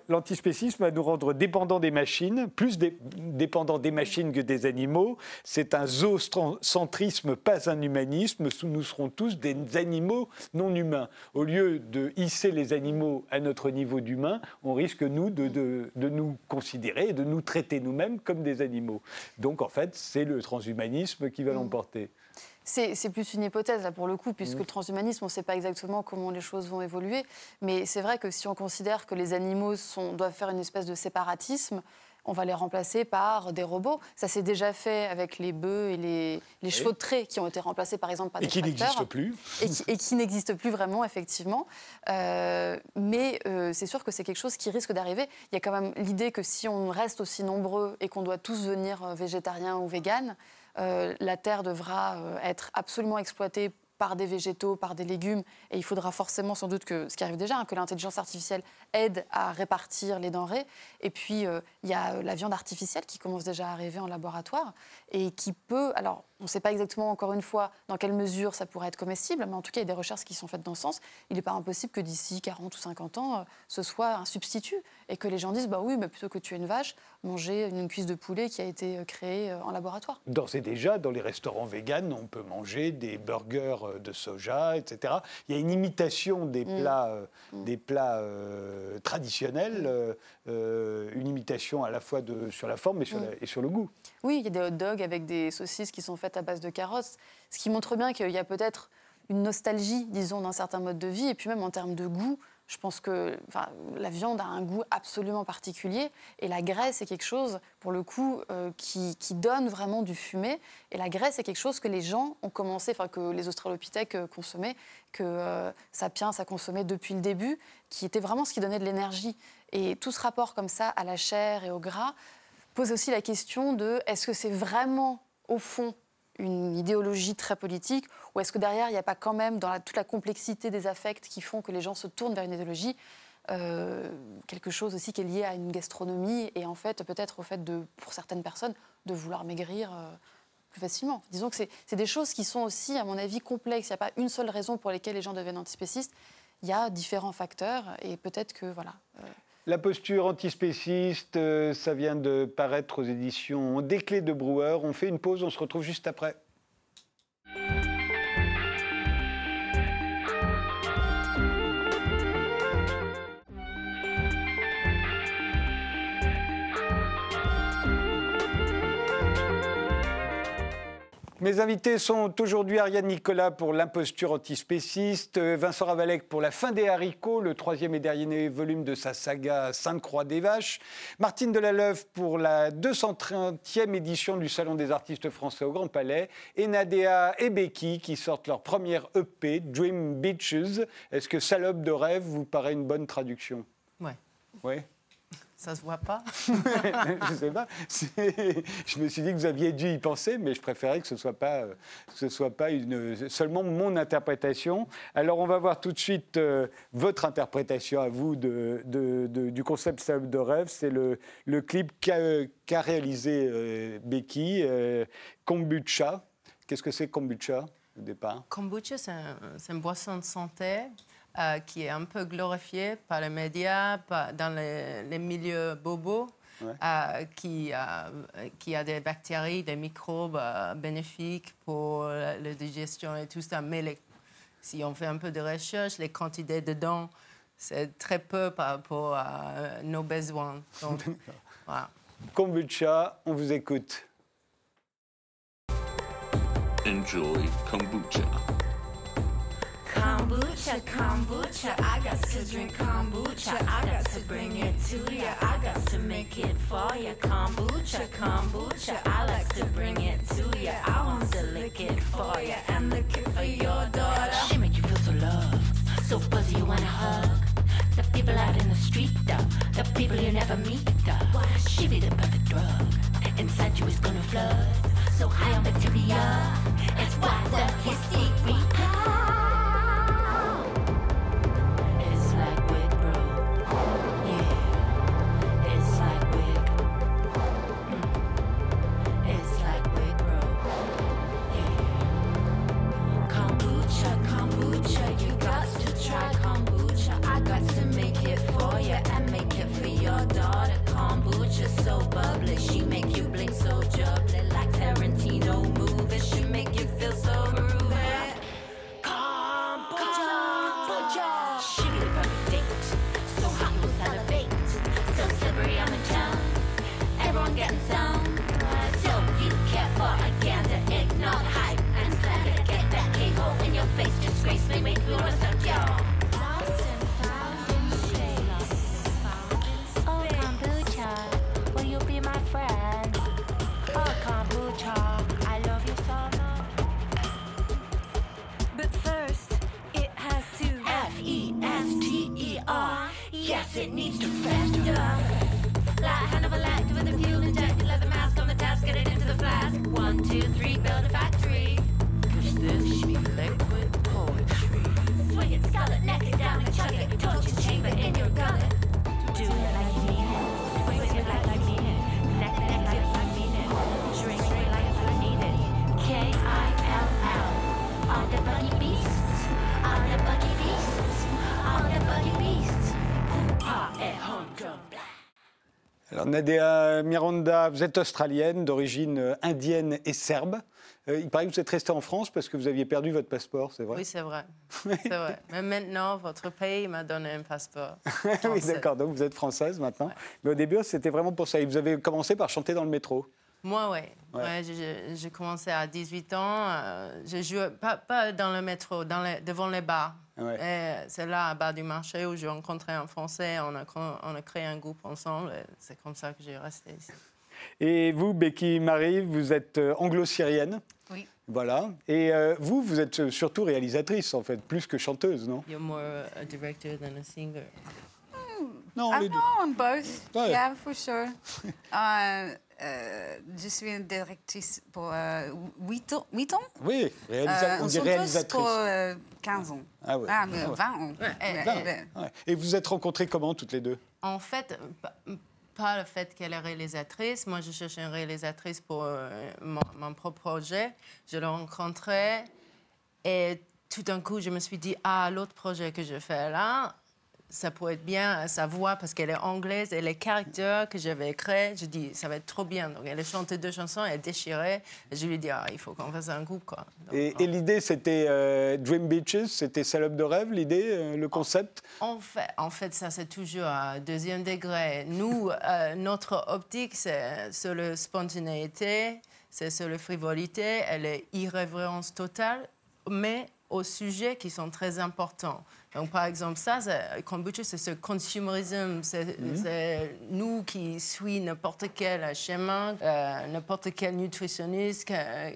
[SPEAKER 1] l'antispécisme va nous rendre dépendants des machines, plus dépendants des machines que des animaux. C'est un zoocentrisme, pas un humanisme. Nous serons tous des animaux non humains. Au lieu de hisser les animaux à notre niveau d'humain, on risque, nous, de, de nous considérer et de nous traiter nous-mêmes comme des animaux. Donc, en fait, c'est le transhumanisme qui va mm. l'emporter.
[SPEAKER 6] C'est plus une hypothèse, là, pour le coup, puisque le transhumanisme, on ne sait pas exactement comment les choses vont évoluer. Mais c'est vrai que si on considère que les animaux sont, doivent faire une espèce de séparatisme, on va les remplacer par des robots. Ça s'est déjà fait avec les bœufs et les, chevaux de trait qui ont été remplacés par exemple par des
[SPEAKER 1] et qui n'existent plus.
[SPEAKER 6] Et qui, n'existent plus vraiment, effectivement. Euh, mais euh, c'est sûr que c'est quelque chose qui risque d'arriver. Il y a quand même l'idée que si on reste aussi nombreux et qu'on doit tous devenir euh, végétariens ou véganes, euh, la terre devra être absolument exploitée par des végétaux, par des légumes, et il faudra forcément sans doute que, ce qui arrive déjà, hein, que l'intelligence artificielle aide à répartir les denrées. Et puis, euh, il y a la viande artificielle qui commence déjà à arriver en laboratoire et qui peut, alors on ne sait pas exactement, encore une fois, dans quelle mesure ça pourrait être comestible, mais en tout cas, il y a des recherches qui sont faites dans ce sens. Il n'est pas impossible que d'ici 40 ou 50 ans, ce soit un substitut et que les gens disent, bah oui, mais plutôt que tuer une vache, manger une cuisse de poulet qui a été créée en laboratoire.
[SPEAKER 1] D'ores et déjà, dans les restaurants véganes, on peut manger des burgers beurre de soja, etc. Il y a une imitation des mm. plats, mm. des plats traditionnels, une imitation à la fois de, sur la forme et sur, et sur le goût.
[SPEAKER 6] Oui, il y a des hot dogs avec des saucisses qui sont faites à base de carottes, ce qui montre bien qu'il y a peut-être une nostalgie, disons, d'un certain mode de vie, et puis même en termes de goût. Je pense que la viande a un goût absolument particulier et la graisse est quelque chose, pour le coup, euh, qui, donne vraiment du fumé. Et la graisse est quelque chose que les gens ont commencé, enfin que les australopithèques euh, consommaient, que euh, Sapiens a consommé depuis le début, qui était vraiment ce qui donnait de l'énergie. Et tout ce rapport comme ça à la chair et au gras pose aussi la question de est-ce que c'est vraiment, au fond, une idéologie très politique ou est-ce que derrière, il n'y a pas quand même, dans toute la complexité des affects qui font que les gens se tournent vers une idéologie, euh, quelque chose aussi qui est lié à une gastronomie et en fait, peut-être au fait, de, pour certaines personnes, de vouloir maigrir euh, plus facilement. Disons que c'est des choses qui sont aussi, à mon avis, complexes. Il n'y a pas une seule raison pour laquelle les gens deviennent antispécistes. Il y a différents facteurs et peut-être que, voilà.
[SPEAKER 1] Euh, la posture antispéciste, ça vient de paraître aux éditions Des Clés de Brouwer. On fait une pause, on se retrouve juste après. Mes invités sont aujourd'hui Ariane Nicolas pour l'imposture antispéciste, Vincent Ravalec pour La fin des haricots, le troisième et dernier volume de sa saga Sainte-Croix des Vaches, Martine Delaleuve pour la 230e édition du Salon des artistes français au Grand Palais, et Nadea et Becky qui sortent leur première EP, Dream Beaches. Est-ce que Salope de rêve vous paraît une bonne traduction?
[SPEAKER 2] Ouais.
[SPEAKER 1] Ouais.
[SPEAKER 2] Ça se voit pas
[SPEAKER 1] Je sais pas. Je me suis dit que vous aviez dû y penser, mais je préférais que ce soit pas, ce soit pas une, seulement mon interprétation. Alors on va voir tout de suite euh, votre interprétation à vous de, du concept de rêve. C'est le, le, clip qu'a réalisé euh, Becky, euh, Kombucha. Qu'est-ce que c'est Kombucha au départ?
[SPEAKER 2] Kombucha, c'est un, une boisson de santé euh, qui est un peu glorifié par les médias, dans les, milieux bobos, euh, qui, euh, qui, a des bactéries, des microbes bénéfiques pour la, digestion et tout ça. Mais si on fait un peu de recherche, les quantités dedans, c'est très peu par rapport à nos besoins. Donc,
[SPEAKER 1] voilà. Kombucha, on vous écoute. Enjoy kombucha. Kombucha, kombucha, I got to drink kombucha. I got to bring it to ya. I got to make it for ya. Kombucha, kombucha, I like to bring it to ya. I want to lick it for ya and lick it for your daughter. She make you feel so loved, so fuzzy you wanna hug. The people out in the street, though, the people you never meet, though. She be the perfect drug. Inside you is gonna flood. So high on bacteria, it's what the hysteria. Nadia Miranda, vous êtes australienne, d'origine euh, indienne et serbe. Euh, il paraît que vous êtes restée en France parce que vous aviez perdu votre passeport, c'est vrai
[SPEAKER 2] Oui, c'est vrai. c'est vrai. Mais maintenant, votre pays m'a donné un passeport.
[SPEAKER 1] oui, d'accord. Donc vous êtes française maintenant. Mais au début, c'était vraiment pour ça. Et vous avez commencé par chanter dans le métro.
[SPEAKER 2] Moi, oui. Ouais. j'ai commencé à 18 ans. Euh, je jouais pas, pas, dans le métro, dans les, devant les bars. C'est là, à bas du marché, où j'ai rencontré un Français. On a, on a créé un groupe ensemble. C'est comme ça que j'ai resté ici.
[SPEAKER 1] Et vous, Becky Marie, vous êtes euh, anglo-syrienne.
[SPEAKER 3] Oui.
[SPEAKER 1] Voilà. Et euh, vous, vous êtes surtout réalisatrice, en fait, plus que chanteuse, non?
[SPEAKER 2] You're more a director than a singer.
[SPEAKER 3] Non, I know on both. Ouais. Yeah, for sure. uh, euh, je suis une directrice pour euh, 8, ans, 8 ans?
[SPEAKER 1] Oui, réalisa euh, on dit réalisatrice.
[SPEAKER 3] pour euh, 15 ans.
[SPEAKER 1] Ah, ouais.
[SPEAKER 3] ah mais ah ouais. 20 ans.
[SPEAKER 1] Ouais. 20. Et vous vous êtes rencontrées comment, toutes les deux?
[SPEAKER 2] En fait, pas le fait qu'elle est réalisatrice. Moi, je cherchais une réalisatrice pour euh, mon, mon, propre projet. Je l'ai rencontrée et tout d'un coup, je me suis dit, ah, l'autre projet que je fais là, ça pourrait être bien sa voix parce qu'elle est anglaise et les caractères que j'avais créés, je dis ça va être trop bien. Donc elle a chanté deux chansons, elle déchirait. Et je lui ai dit ah, il faut qu'on fasse un groupe quoi.
[SPEAKER 1] et, l'idée c'était euh, Dream Beaches, c'était Salope de rêve, l'idée, euh, le concept?
[SPEAKER 2] En, fait, en fait ça c'est toujours à deuxième degré. Nous, euh, notre optique c'est sur la spontanéité, c'est sur la frivolité, elle est irrévérence totale, mais aux sujets qui sont très importants. Donc, par exemple, ça, kombucha, c'est ce consumérisme. Mhm. C'est nous qui suivons n'importe quel chemin, euh, n'importe quel nutritionniste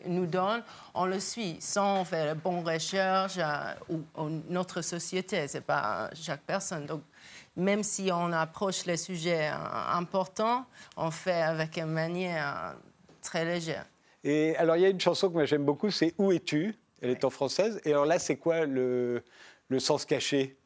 [SPEAKER 2] nous donne, on le suit sans faire de bonnes recherches euh, ou, notre société. C'est pas chaque personne. Donc, même si on approche les sujets euh, importants, on fait avec une manière très légère.
[SPEAKER 1] Et alors, il y a une chanson que moi j'aime beaucoup, c'est Où es-tu? Elle est en française. Et alors là, c'est quoi le le sens caché.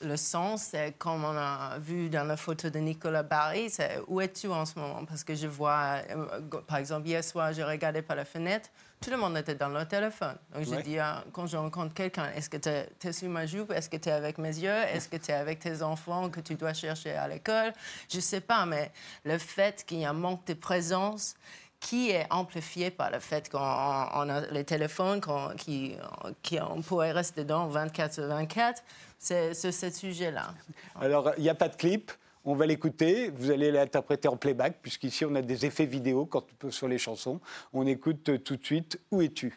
[SPEAKER 2] Le sens, c'est comme on a vu dans la photo de Nicolas Barry, c'est où es-tu en ce moment? Parce que je vois, euh, par exemple, hier soir, je regardais par la fenêtre, tout le monde était dans leur téléphone. Donc, je dis, ah, quand je rencontre quelqu'un, est-ce que tu es, sur ma jupe? Est-ce que tu es avec mes yeux? Est-ce que tu es avec tes enfants que tu dois chercher à l'école? Je ne sais pas, mais le fait qu'il y a un manque de présence, qui est amplifié par le fait qu'on a les téléphones, qu'on pourrait rester dedans 24 sur 24. C'est ce sujet-là.
[SPEAKER 1] Alors, il n'y a pas de clip. On va l'écouter. Vous allez l'interpréter en playback, puisqu'ici, on a des effets vidéo sur les chansons. On écoute tout de suite Où es-tu?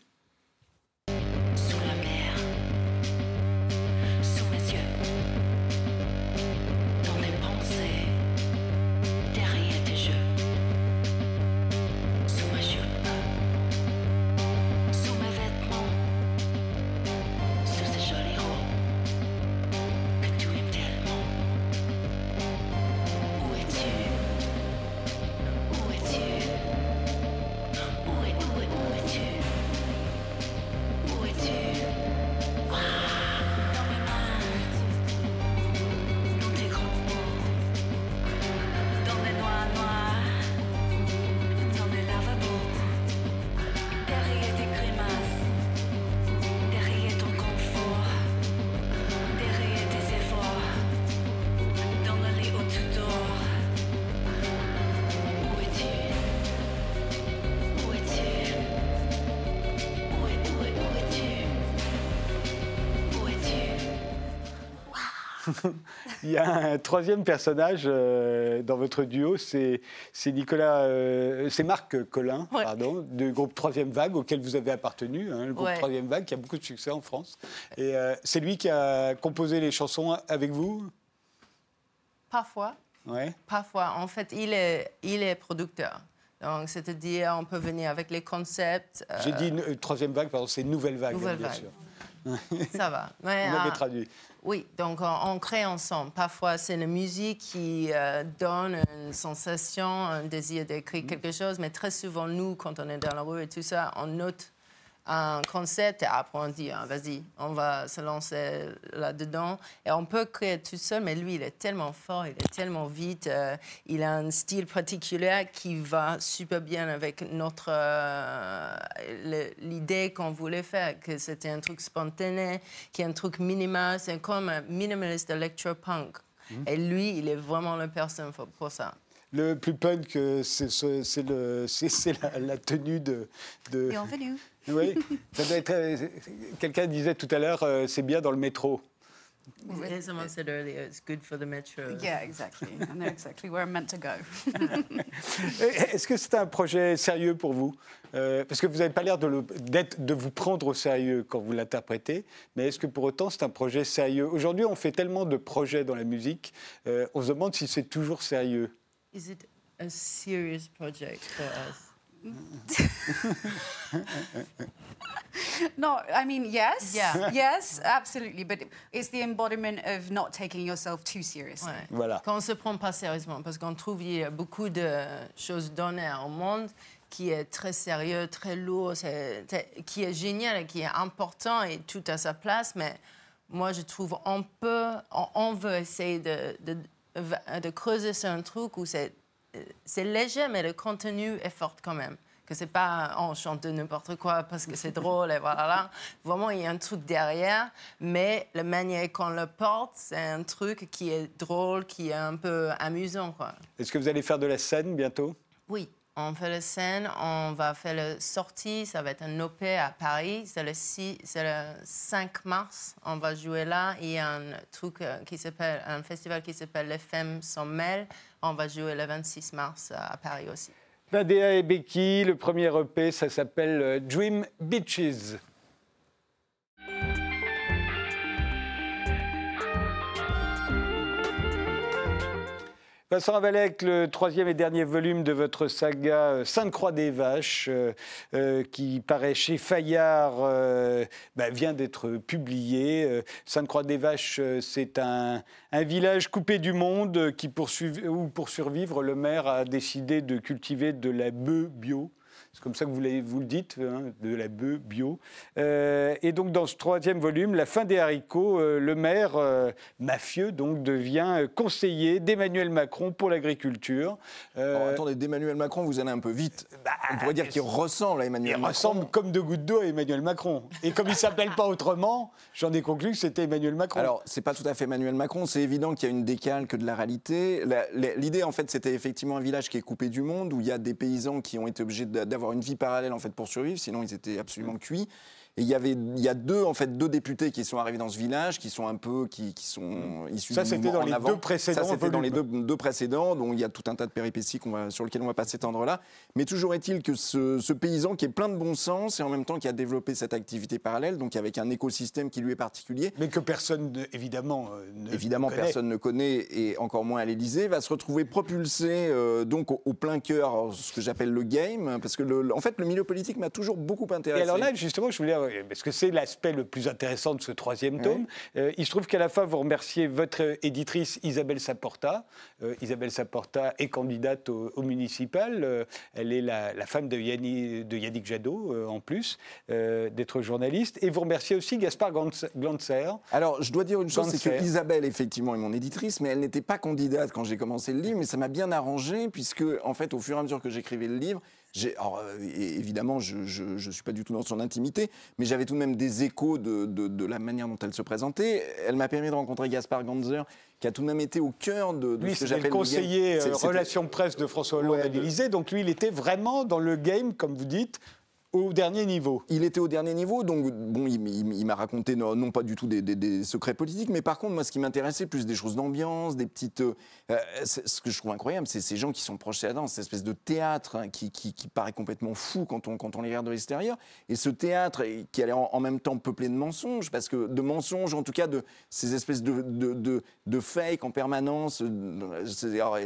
[SPEAKER 1] Il y a un troisième personnage euh, dans votre duo, c'est Nicolas, euh, c'est Marc Collin, pardon, du groupe Troisième Vague auquel vous avez appartenu, hein, le groupe Troisième Vague qui a beaucoup de succès en France. Et euh, c'est lui qui a composé les chansons avec vous?
[SPEAKER 2] Parfois.
[SPEAKER 1] Ouais.
[SPEAKER 2] Parfois. En fait, il est, il est producteur. Donc, c'est-à-dire, on peut venir avec les concepts.
[SPEAKER 1] J'ai dit troisième vague, pardon, c'est nouvelle vague,
[SPEAKER 2] nouvelle
[SPEAKER 1] bien
[SPEAKER 2] vague.
[SPEAKER 1] sûr.
[SPEAKER 2] Ça va.
[SPEAKER 1] Mais, l'avez traduit.
[SPEAKER 2] Oui, donc on, crée ensemble. Parfois, c'est la musique qui euh, donne une sensation, un désir d'écrire mm. quelque chose, mais très souvent, nous, quand on est dans la rue et tout ça, on note un concept et après on dit ah, vas-y, on va se lancer là-dedans. Et on peut créer tout seul, mais lui, il est tellement fort, il est tellement vite, euh, il a un style particulier qui va super bien avec notre euh, l'idée qu'on voulait faire, que c'était un truc spontané, qui est un truc minimal, c'est comme un minimaliste electropunk. punk. Mmh. Et lui, il est vraiment la personne pour ça.
[SPEAKER 1] Le plus punk, euh, c'est la, la tenue de. de-
[SPEAKER 3] Bienvenue.
[SPEAKER 1] Oui, ça doit être. euh, Quelqu'un disait tout à l'heure, euh, c'est bien dans le métro.
[SPEAKER 2] Yeah, someone said earlier, it's good for the metro.
[SPEAKER 3] Yeah, exactly. I know exactly where I'm meant to go.
[SPEAKER 1] Est-ce que c'est un projet sérieux pour vous? Euh, Parce que vous n'avez pas l'air de, de vous prendre au sérieux quand vous l'interprétez, mais est-ce que pour autant c'est un projet sérieux? Aujourd'hui, on fait tellement de projets dans la musique, euh, on se demande si c'est toujours sérieux.
[SPEAKER 2] Is it a serious project for us?
[SPEAKER 3] No, I mean, yes.
[SPEAKER 2] Yeah.
[SPEAKER 3] Yes, absolutely. But it's the embodiment of not taking yourself too seriously.
[SPEAKER 2] Ouais.
[SPEAKER 1] Voilà.
[SPEAKER 2] Quand on ne se prend pas sérieusement, parce qu'on trouve qu'il y a beaucoup de choses données au monde qui est très sérieux, très lourd, qui est génial et qui est important et tout à sa place. Mais moi, je trouve on peut, on, on veut essayer de, de, de creuser sur un truc où c'est c'est léger, mais le contenu est fort quand même. Que c'est pas on chante de n'importe quoi parce que c'est drôle et voilà. Vraiment, il y a un truc derrière, mais la manière qu'on le porte, c'est un truc qui est drôle, qui est un peu amusant, quoi.
[SPEAKER 1] Est-ce que vous allez faire de la scène bientôt?
[SPEAKER 2] Oui, on fait la scène, on va faire la sortie, ça va être un OP à Paris, c'est le, 6 c'est le 5 mars, on va jouer là. Il y a un truc euh, qui s'appelle, un festival qui s'appelle Les Femmes s'en mêlent, on va jouer le 26 mars à Paris aussi.
[SPEAKER 1] Nadia et Becky, le premier EP, ça s'appelle euh, Dream Beaches. Vincent Ravalec, le troisième et dernier volume de votre saga euh, Sainte-Croix des Vaches, euh, euh, qui paraît chez Fayard, bah, vient d'être publié. Sainte-Croix des Vaches, c'est un, village coupé du monde qui, pour, où pour survivre, le maire a décidé de cultiver de la bœuf bio. C'est comme ça que vous, le dites, hein, de la bœuf bio. Euh, et donc, dans ce troisième volume, La fin des haricots, euh, le maire euh, mafieux donc, devient conseiller d'Emmanuel Macron pour l'agriculture.
[SPEAKER 4] Alors, attendez, d'Emmanuel Macron, vous allez un peu vite. On pourrait dire qu'il ressemble à Emmanuel
[SPEAKER 1] il
[SPEAKER 4] Macron.
[SPEAKER 1] ressemble comme deux gouttes d'eau à Emmanuel Macron. Et comme il ne s'appelle pas autrement, j'en ai conclu que c'était Emmanuel Macron.
[SPEAKER 4] Alors, c'est pas tout à fait Emmanuel Macron, c'est évident qu'il y a une décalque de la réalité. L'idée, en fait, c'était effectivement un village qui est coupé du monde, où il y a des paysans qui ont été obligés d'a- une vie parallèle, en fait, pour survivre, sinon ils étaient absolument cuits. Et il y avait, il y a deux, en fait, deux députés qui sont arrivés dans ce village, qui sont un peu, qui, qui sont issus
[SPEAKER 1] Ça, c'était dans les deux précédents
[SPEAKER 4] Ça, c'était dans les deux, précédents, dont il y a tout un tas de péripéties qu'on va, sur lesquelles on va pas s'étendre là. Mais toujours est-il que ce, ce paysan qui est plein de bon sens et en même temps qui a développé cette activité parallèle, donc avec un écosystème qui lui est particulier,
[SPEAKER 1] Mais que personne, ne- évidemment, euh, ne
[SPEAKER 4] évidemment
[SPEAKER 1] connaît.
[SPEAKER 4] personne ne connaît et encore moins à l'Élysée, va se retrouver propulsé euh, donc au, au plein cœur, ce que j'appelle le game, parce que le- en fait le milieu politique m'a toujours beaucoup
[SPEAKER 1] Et
[SPEAKER 4] intéressé.
[SPEAKER 1] alors là, justement, je voulais, parce que c'est l'aspect le plus intéressant de ce troisième tome, euh, il se trouve qu'à la fin, vous remerciez votre euh, éditrice Isabelle Saporta. Euh, Isabelle Saporta est candidate au, au municipal. Euh, elle est la, la femme de, Yanni- de Yannick Jadot, euh, en plus, euh, d'être journaliste. Et vous remerciez aussi Gaspard Glantzer.
[SPEAKER 4] Alors, je dois dire une chose, c'est que. Isabelle, effectivement, est mon éditrice, mais elle n'était pas candidate quand j'ai commencé le livre, mais ça m'a bien arrangé, puisque, en fait, au fur et à mesure que j'écrivais le livre, alors, euh, évidemment, je ne suis pas du tout dans son intimité, mais j'avais tout de même des échos de, de- de la manière dont elle se présentait. Elle m'a permis de rencontrer Gaspard Ganzer, qui a tout de même été au cœur de, de
[SPEAKER 1] Lui,
[SPEAKER 4] ce que j'appelle
[SPEAKER 1] le conseiller euh, relations presse de François Hollande
[SPEAKER 4] Ouais,
[SPEAKER 1] à l'Élysée. Donc lui, il était vraiment dans le game, comme vous dites, au dernier niveau.
[SPEAKER 4] Il était au dernier niveau, donc bon, il, m'a raconté non, pas du tout des, secrets politiques, mais par contre, moi, ce qui m'intéressait, plus des choses d'ambiance, des petites. euh, euh, ce que je trouve incroyable, c'est ces gens qui sont proches de la danse, cette espèce de théâtre hein, qui, qui- paraît complètement fou quand on, quand on les regarde de l'extérieur, et ce théâtre qui est en, même temps peuplé de mensonges, parce que de mensonges, en tout cas, de ces espèces de, de, de, de fake en permanence. euh,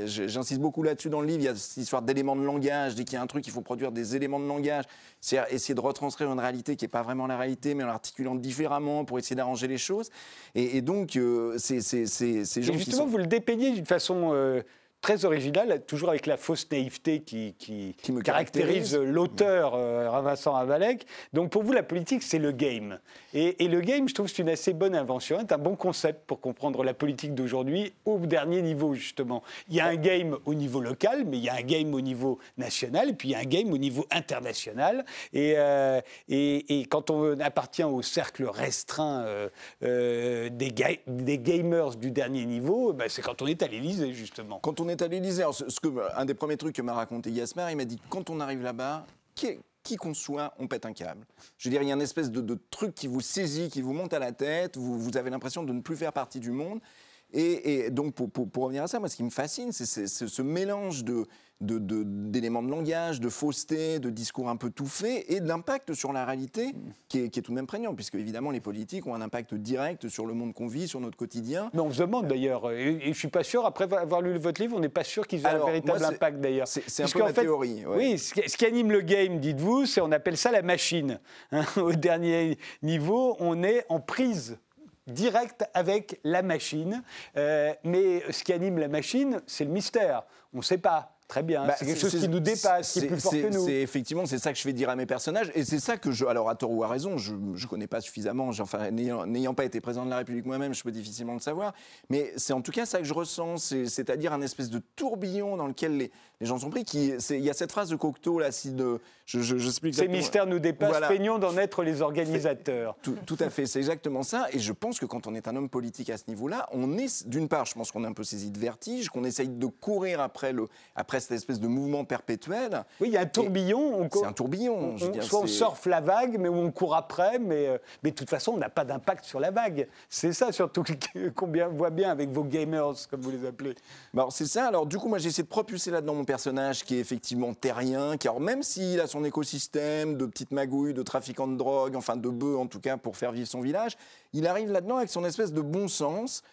[SPEAKER 4] J'insiste beaucoup là-dessus dans le livre, il y a cette histoire d'éléments de langage, dès qu'il y a un truc, il faut produire des éléments de langage. C'est essayer de retranscrire une réalité qui n'est pas vraiment la réalité, mais en l'articulant différemment pour essayer d'arranger les choses. Et, et donc, euh, c'est ces gens
[SPEAKER 1] Et
[SPEAKER 4] qui
[SPEAKER 1] justement,
[SPEAKER 4] sont...
[SPEAKER 1] vous le dépeignez d'une façon euh, très originale, toujours avec la fausse naïveté qui, qui
[SPEAKER 4] Qui me
[SPEAKER 1] caractérise
[SPEAKER 4] caractérise.
[SPEAKER 1] l'auteur euh, Vincent. Donc pour vous, la politique, c'est le game. Et, le game, je trouve, c'est une assez bonne invention, c'est un bon concept pour comprendre la politique d'aujourd'hui au dernier niveau, justement. Il y a un game au niveau local, mais il y a un game au niveau national, et puis il y a un game au niveau international. Et, euh, quand on appartient au cercle restreint euh, euh, des, ga- des gamers du dernier niveau, ben, c'est quand on est à l'Élysée, justement.
[SPEAKER 4] Quand on est à l'Élysée. Un des premiers trucs que m'a raconté Yasmar, il m'a dit quand on arrive là-bas, qui, qu'on soit, on pète un câble. Je veux dire, il y a une espèce de, truc qui vous saisit, qui vous monte à la tête, vous avez l'impression de ne plus faire partie du monde. Et, donc, pour, pour, revenir à ça, moi, ce qui me fascine, c'est ce mélange de, d'éléments de, langage, de fausseté, de discours un peu tout faits et d'impact sur la réalité qui est, tout de même prégnant, puisque évidemment les politiques ont un impact direct sur le monde qu'on vit, sur notre quotidien.
[SPEAKER 1] Mais on se demande d'ailleurs, et, je ne suis pas sûr, après avoir lu votre livre, on n'est pas sûr qu'ils aient un véritable impact d'ailleurs.
[SPEAKER 4] C'est un peu la théorie.
[SPEAKER 1] Oui, ce qui, anime le game, dites-vous, c'est on appelle ça la machine. Hein. Au dernier niveau, on est en prise directe avec la machine. Euh, mais ce qui anime la machine, c'est le mystère. On ne sait pas. Très bien, bah, c'est quelque chose qui nous dépasse, qui est plus fort que nous.
[SPEAKER 4] C'est effectivement, c'est ça que je fais dire à mes personnages, et c'est ça que je, alors à tort ou à raison, je ne connais pas suffisamment, enfin n'ayant pas été président de la République moi-même, je peux difficilement le savoir, mais c'est en tout cas ça que je ressens, c'est-à-dire un espèce de tourbillon dans lequel les, les gens sont pris. Qui, il y a cette phrase de Cocteau là, si de,
[SPEAKER 1] je, je, je Ces mystères nous dépassent, voilà. peignons d'en être les organisateurs.
[SPEAKER 4] Tout, tout, à fait, c'est exactement ça, et je pense que quand on est un homme politique à ce niveau-là, on est d'une part, je pense qu'on est un peu saisi de vertige, qu'on essaye de courir après le, après cette espèce de mouvement perpétuel.
[SPEAKER 1] Oui, il y a un tourbillon.
[SPEAKER 4] C'est un tourbillon.
[SPEAKER 1] On, soit on surfe la vague, mais on court après, mais, euh, mais de toute façon, on n'a pas d'impact sur la vague. C'est ça surtout qu'on voit bien avec vos gamers, comme vous les appelez.
[SPEAKER 4] Bon, c'est ça. Alors du coup, moi, j'ai essayé de propulser là-dedans mon personnage qui est effectivement terrien, qui, alors, même s'il a son écosystème de petites magouilles, de trafiquants de drogue, enfin de bœufs en tout cas, pour faire vivre son village, il arrive là-dedans avec son espèce de bon sens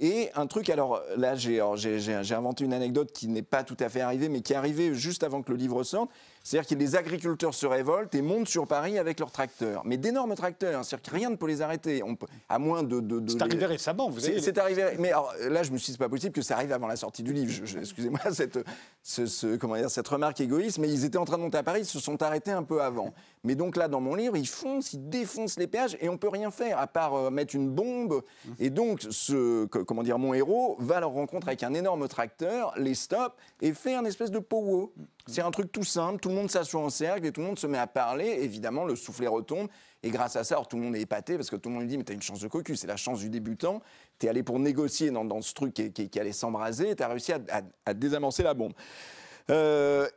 [SPEAKER 4] et un truc, alors là, j'ai inventé une anecdote qui n'est pas tout à fait arrivée, mais qui est arrivée juste avant que le livre sorte. C'est-à-dire que les agriculteurs se révoltent et montent sur Paris avec leurs tracteurs. Mais d'énormes tracteurs, c'est-à-dire que rien ne peut les arrêter. On peut, à moins de.
[SPEAKER 1] c'est arrivé récemment, vous savez.
[SPEAKER 4] C'est arrivé. Mais alors, là, je me suis dit, c'est pas possible que ça arrive avant la sortie du livre. Excusez-moi cette, ce, comment dire, cette remarque égoïste, mais ils étaient en train de monter à Paris, ils se sont arrêtés un peu avant. Mais donc là, dans mon livre, ils foncent, ils défoncent les péages et on peut rien faire à part euh, mettre une bombe. Et donc, ce, comment dire, mon héros va à leur rencontre avec un énorme tracteur, les stoppe et fait un espèce de powo. C'est un truc tout simple, tout le monde s'assoit en cercle et tout le monde se met à parler. Évidemment, le soufflet retombe. Et grâce à ça, alors tout le monde est épaté parce que tout le monde lui dit Mais t'as une chance de cocu, c'est la chance du débutant. T'es allé pour négocier dans, ce truc qui, allait s'embraser et t'as réussi à, désamorcer la bombe. Euh,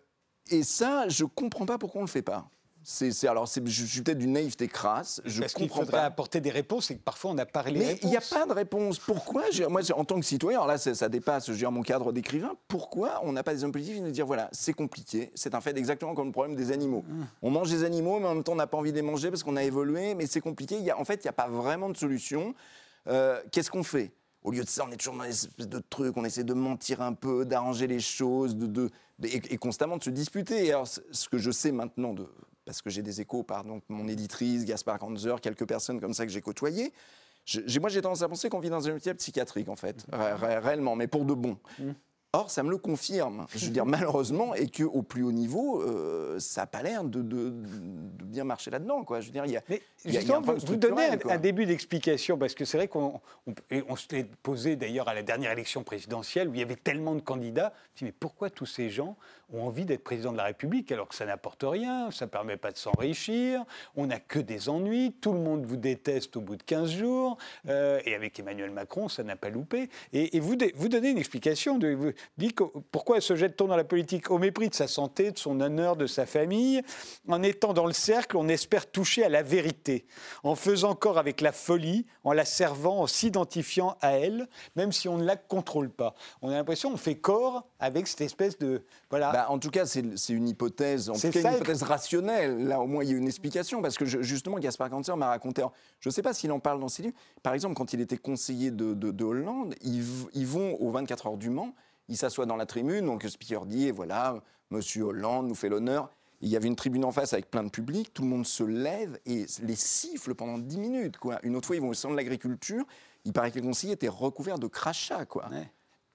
[SPEAKER 4] et ça, je comprends pas pourquoi on le fait pas. C'est, alors, je suis peut-être d'une naïveté crasse. Je
[SPEAKER 1] Parce qu'il faudrait apporter des réponses et que parfois on n'a pas les
[SPEAKER 4] Mais il n'y a pas de réponse. Pourquoi Moi, en tant que citoyen, alors là, ça, dépasse je mon cadre d'écrivain, pourquoi on n'a pas des hommes politiques qui nous disent voilà, c'est compliqué, c'est un fait exactement comme le problème des animaux. Mmh. On mange des animaux, mais en même temps, on n'a pas envie de les manger parce qu'on a évolué, mais c'est compliqué. Il y a, en fait, il n'y a pas vraiment de solution. Euh, qu'est-ce qu'on fait? Au lieu de ça, on est toujours dans une espèce de truc, on essaie de mentir un peu, d'arranger les choses, de, et, constamment de se disputer. Et alors, ce que je sais maintenant de, parce que j'ai des échos par mon éditrice, Gaspard Ganzer, quelques personnes comme ça que j'ai côtoyées. moi, j'ai tendance à penser qu'on vit dans un hôpital psychiatrique, en fait, réellement, mais pour de bon. Mmh. Or, ça me le confirme, je veux dire malheureusement, et qu'au plus haut niveau, euh, ça n'a pas l'air de, bien marcher là-dedans. Quoi. Je veux dire, il y a,
[SPEAKER 1] Mais justement, vous, donnez un, début d'explication, parce que c'est vrai qu'on on, se l'est posé d'ailleurs à la dernière élection présidentielle, où il y avait tellement de candidats. Je dis, mais pourquoi tous ces gens ont envie d'être président de la République alors que ça n'apporte rien, ça ne permet pas de s'enrichir, on n'a que des ennuis, tout le monde vous déteste au bout de 15 jours, euh, et avec Emmanuel Macron, ça n'a pas loupé. Et, vous, vous donnez une explication, de, vous dites pourquoi se jette-t-on dans la politique? Au mépris de sa santé, de son honneur, de sa famille. En étant dans le cercle, on espère toucher à la vérité, en faisant corps avec la folie, en la servant, en s'identifiant à elle, même si on ne la contrôle pas. On a l'impression qu'on fait corps avec cette espèce de... Voilà,
[SPEAKER 4] bah, en tout cas, c'est une hypothèse, en tout cas une hypothèse rationnelle. Là, au moins, il y a une explication, parce que justement, Gaspard Cancer m'a raconté. je ne sais pas s'il en parle dans ses livres. Par exemple, quand il était conseiller de, Hollande, ils, vont aux 24 heures du Mans, ils s'assoient dans la tribune, donc le speaker dit, et voilà, Monsieur Hollande nous fait l'honneur. Il y avait une tribune en face avec plein de public, tout le monde se lève et les siffle pendant 10 minutes. Quoi. Une autre fois, ils vont au centre de l'agriculture, il paraît que les conseillers étaient recouverts de crachats. Quoi.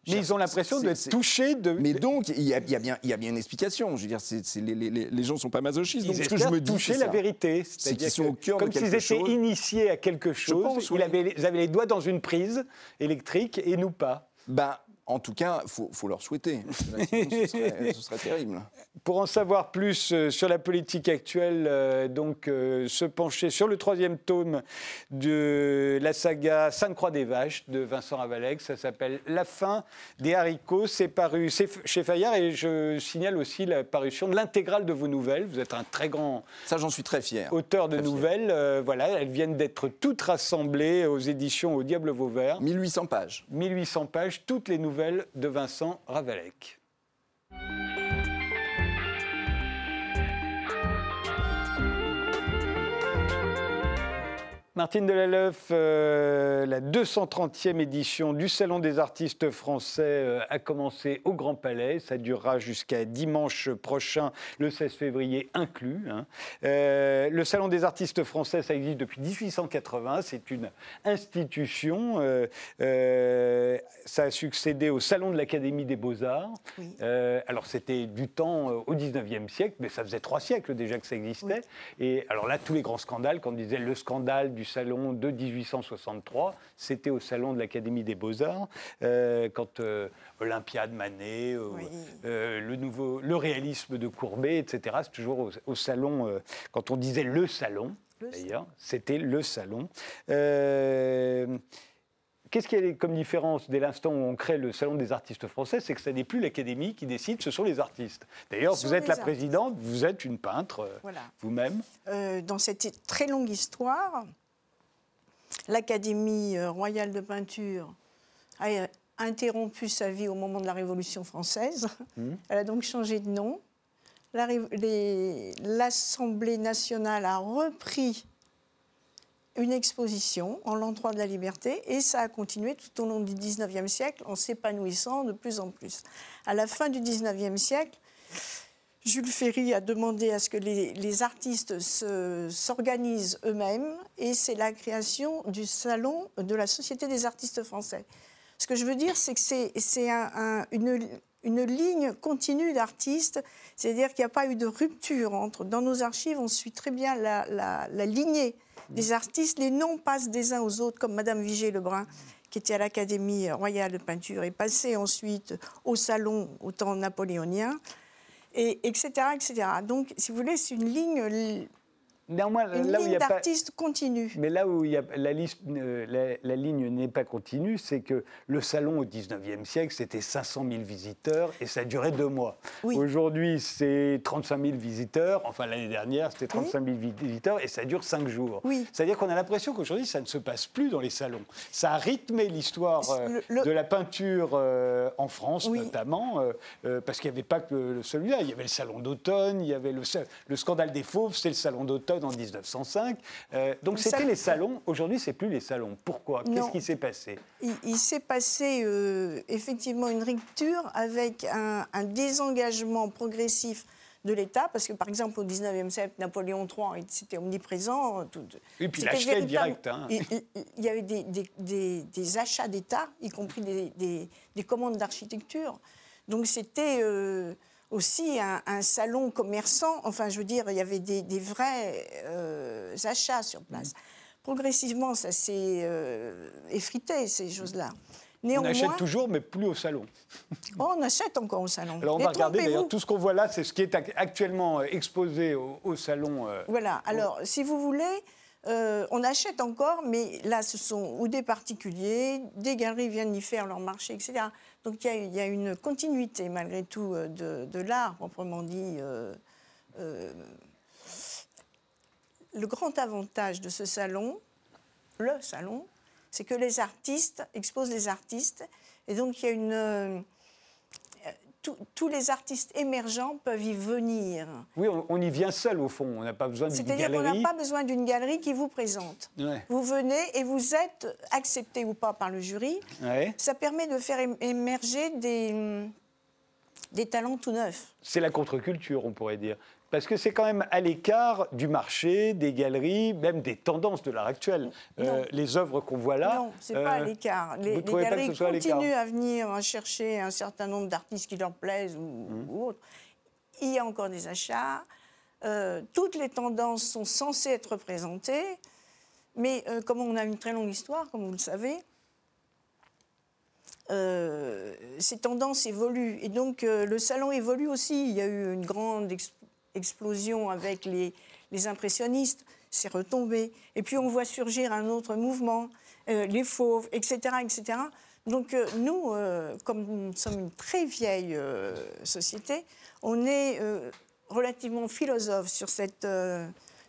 [SPEAKER 1] Mais ils ont l'impression d'être touchés de.
[SPEAKER 4] Mais donc, il y, a, bien, il y a bien une explication. Je veux dire, les, les, les, gens ne sont pas masochistes. donc, ce que je me dis,
[SPEAKER 1] la vérité.
[SPEAKER 4] C'est qu'ils sont au cœur
[SPEAKER 1] Comme s'ils étaient initiés à quelque chose. ils, avaient, les doigts dans une prise électrique et nous pas.
[SPEAKER 4] Ben, En tout cas, il faut, leur souhaiter. ce, serait, terrible.
[SPEAKER 1] Pour en savoir plus euh, sur la politique actuelle, euh, donc euh, se pencher sur le troisième tome de la saga Sainte-Croix des Vaches de Vincent Ravalec. Ça s'appelle La fin des haricots. C'est paru chez Fayard et je signale aussi la parution de l'intégrale de vos nouvelles. Vous êtes un très grand.
[SPEAKER 4] Ça, j'en suis très fier.
[SPEAKER 1] Auteur de nouvelles. voilà, elles viennent d'être toutes rassemblées aux éditions Au Diable Vauvert.
[SPEAKER 4] 1800 pages.
[SPEAKER 1] 1800 pages, toutes les nouvelles de Vincent Ravalec. Martine Delaleuf, euh, la 230e édition du Salon des artistes français euh, a commencé au Grand Palais. Ça durera jusqu'à dimanche prochain, le 16 février inclus. Hein. Euh, le Salon des artistes français, ça existe depuis 1880. C'est une institution. ça a succédé au Salon de l'Académie des Beaux-Arts. alors, c'était du temps au 19e siècle, mais ça faisait trois siècles déjà que ça existait. Et alors là, tous les grands scandales, quand on disait le scandale du salon de 1863. C'était au salon de l'Académie des Beaux-Arts, euh, quand euh, Olympiade Manet, euh, le, nouveau, le réalisme de Courbet, etc. C'est toujours au, salon, quand on disait le salon, d'ailleurs, c'était le salon. Qu'est-ce qu'il y a comme différence dès l'instant où on crée le Salon des artistes français C'est que ce n'est plus l'Académie qui décide, ce sont les artistes. D'ailleurs, vous êtes la présidente, vous êtes une peintre vous-même.
[SPEAKER 5] dans cette très longue histoire, l'Académie euh, royale de peinture a interrompu sa vie au moment de la Révolution française. Mmh. Elle a donc changé de nom. L'Assemblée nationale a repris une exposition en l'an 3 de la liberté et ça a continué tout au long du 19e siècle en s'épanouissant de plus en plus. À la fin du 19e siècle, Jules Ferry a demandé à ce que les, artistes s'organisent eux-mêmes et c'est la création du salon de la Société des artistes français. Ce que je veux dire, c'est que c'est une, ligne continue d'artistes, c'est-à-dire qu'il n'y a pas eu de rupture entre. Dans nos archives, on suit très bien la, la, lignée des artistes. Les noms passent des uns aux autres, comme Madame Vigée-Lebrun qui était à l'Académie royale de peinture, est passée ensuite au salon au temps napoléonien et etc., etc. Donc, si vous voulez, c'est une ligne Néanmoins, une là ligne d'artiste continue.
[SPEAKER 1] Mais là où il y a la, liste, euh, la, ligne n'est pas continue, c'est que le salon au 19e siècle, c'était 500 000 visiteurs et ça durait deux mois. Aujourd'hui, c'est 35 000 visiteurs. Enfin, l'année dernière, c'était 35 000 visiteurs et ça dure cinq jours. C'est-à-dire qu'on a l'impression qu'aujourd'hui, ça ne se passe plus dans les salons. Ça a rythmé l'histoire euh, de la peinture euh, en France, notamment, parce qu'il n'y avait pas que celui-là. Il y avait le salon d'automne, il y avait le, le scandale des fauves, c'est le salon d'automne en 1905. Euh, donc c'était les salons. Aujourd'hui, c'est plus les salons. Pourquoi? Qu'est-ce qui s'est passé?
[SPEAKER 5] Il, s'est passé euh, effectivement une rupture avec un, désengagement progressif de l'État, parce que par exemple au 19e siècle, Napoléon III, c'était omniprésent.
[SPEAKER 1] Tout, et puis l'achetait direct. Hein.
[SPEAKER 5] Il, y avait des, achats d'État, y compris des, commandes d'architecture. Donc c'était... Euh, aussi un, salon commerçant. Enfin, je veux dire, il y avait des, vrais euh, achats sur place. Progressivement, ça s'est euh, effrité, ces choses-là.
[SPEAKER 1] Néanmoins, on achète toujours, mais plus au salon.
[SPEAKER 5] Oh, on achète encore au salon.
[SPEAKER 1] Alors on va regarder d'ailleurs tout ce qu'on voit là, c'est ce qui est actuellement euh, exposé au, salon.
[SPEAKER 5] voilà. Alors, si vous voulez, on achète encore, mais là, ce sont ou des particuliers, des galeries viennent y faire leur marché, etc. Donc il y, a une continuité malgré tout euh, de, l'art proprement dit. Euh, euh, le grand avantage de ce salon, le salon, c'est que les artistes exposent les artistes. Et donc il y a une tous les artistes émergents peuvent y venir.
[SPEAKER 1] Oui, on, y vient seul au fond, on n'a pas besoin d'une galerie.
[SPEAKER 5] C'est-à-dire qu'on n'a pas besoin d'une galerie qui vous présente. Vous venez et vous êtes accepté ou pas par le jury. Ça permet de faire émerger des, des talents tout neufs.
[SPEAKER 1] C'est la contre-culture, on pourrait dire. Parce que c'est quand même à l'écart du marché, des galeries, même des tendances de l'art actuel. Euh, les œuvres qu'on voit là.
[SPEAKER 5] Non, c'est pas à euh, l'écart. Les, galeries continuent à, venir chercher un certain nombre d'artistes qui leur plaisent ou, mmh. autres. Il y a encore des achats. Euh, toutes les tendances sont censées être présentées. Mais comme on a une très longue histoire, comme vous le savez, ces tendances évoluent. Et donc, le salon évolue aussi. Il y a eu une grande explosion avec les, impressionnistes, c'est retombé. Et puis, on voit surgir un autre mouvement, les fauves, etc., etc. Donc euh, nous, euh, comme nous sommes une très vieille euh, société, on est relativement philosophe sur cette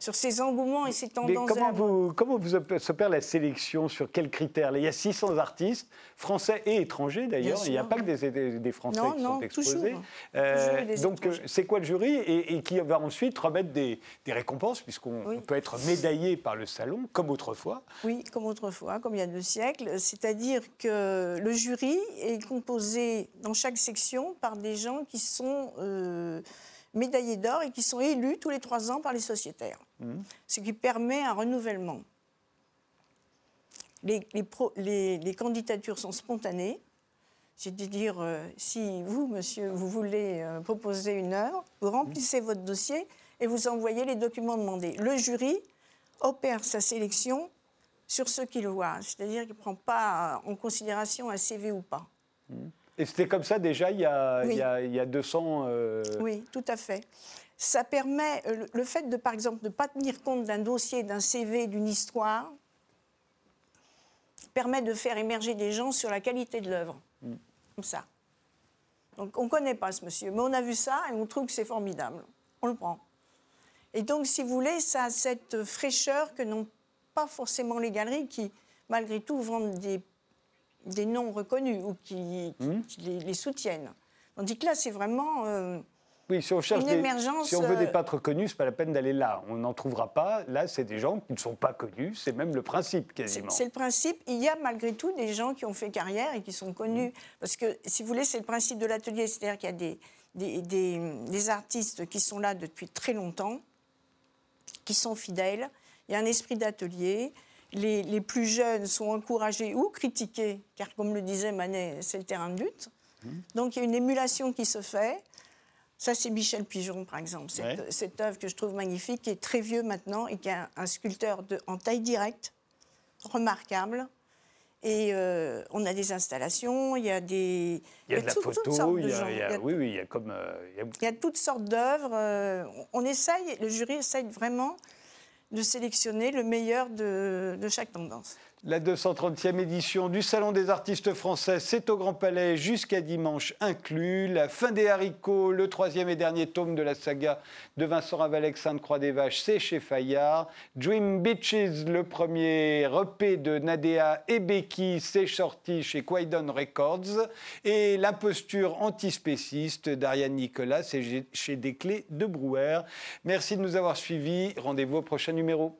[SPEAKER 5] sur ces engouements et ces tendances.
[SPEAKER 1] comment, vous, comment vous opère la sélection Sur quels critères? Il y a 600 artistes, français et étrangers d'ailleurs. Il n'y a pas que des, des, Français qui sont exposés.
[SPEAKER 5] Euh,
[SPEAKER 1] donc, c'est quoi le jury? Et, qui va ensuite remettre des, récompenses, puisqu'on peut être médaillé par le salon, comme autrefois
[SPEAKER 5] Oui, comme autrefois, comme il y a deux siècles. C'est-à-dire que le jury est composé dans chaque section par des gens qui sont. Euh, médaillés d'or et qui sont élus tous les trois ans par les sociétaires, mmh. ce qui permet un renouvellement. Les, les, candidatures sont spontanées, c'est-à-dire euh, si vous, monsieur, vous voulez euh, proposer une œuvre, vous remplissez votre dossier et vous envoyez les documents demandés. Le jury opère sa sélection sur ce qu'il voit, c'est-à-dire qu'il ne prend pas en considération un CV ou pas.
[SPEAKER 1] Mmh. Et c'était comme ça déjà il y a, il y a, 200...
[SPEAKER 5] Euh, oui, tout à fait. Ça permet, euh, le fait de, par exemple, ne pas tenir compte d'un dossier, d'un CV, d'une histoire, permet de faire émerger des gens sur la qualité de l'œuvre. Mm. Comme ça. Donc on ne connaît pas ce monsieur, mais on a vu ça et on trouve que c'est formidable. On le prend. Et donc, si vous voulez, ça a cette fraîcheur que n'ont pas forcément les galeries qui, malgré tout, vendent des des noms reconnus ou qui, hmm. les, soutiennent. Tandis que là, c'est vraiment euh,
[SPEAKER 1] oui, si on cherche
[SPEAKER 5] une émergence.
[SPEAKER 1] si on veut des euh, peintres connus, c'est pas la peine d'aller là. On n'en trouvera pas. Là, c'est des gens qui ne sont pas connus. C'est même le principe quasiment.
[SPEAKER 5] C'est le principe. Il y a malgré tout des gens qui ont fait carrière et qui sont connus. Hmm. Parce que, si vous voulez, c'est le principe de l'atelier. C'est-à-dire qu'il y a des, des, des, des artistes qui sont là depuis très longtemps, qui sont fidèles. Il y a un esprit d'atelier les, plus jeunes sont encouragés ou critiqués, car comme le disait Manet, c'est le terrain de lutte. Mmh. Donc il y a une émulation qui se fait. Ça, c'est Michel Pigeon, par exemple. Cette, œuvre que je trouve magnifique, qui est très vieux maintenant et qui est un, sculpteur de, en taille directe, remarquable. Et euh, on a des installations, il y a des.
[SPEAKER 1] Il y a, de la photo, il y a, oui, oui, il y a comme. Euh,
[SPEAKER 5] il, y a... toutes sortes d'œuvres. Euh, on essaye, le jury essaye vraiment de sélectionner le meilleur de, chaque tendance.
[SPEAKER 1] La 230e édition du Salon des artistes français, c'est au Grand Palais jusqu'à dimanche inclus. La fin des haricots, le troisième et dernier tome de la saga de Vincent Ravalec, Sainte-Croix des Vaches, c'est chez Fayard. Dream Beaches, le premier repé de Nadea et Becky, c'est sorti chez Quaidon Records. Et l'imposture antispéciste d'Ariane Nicolas, c'est chez Desclés de Brouwer. Merci de nous avoir suivis. Rendez-vous au prochain numéro.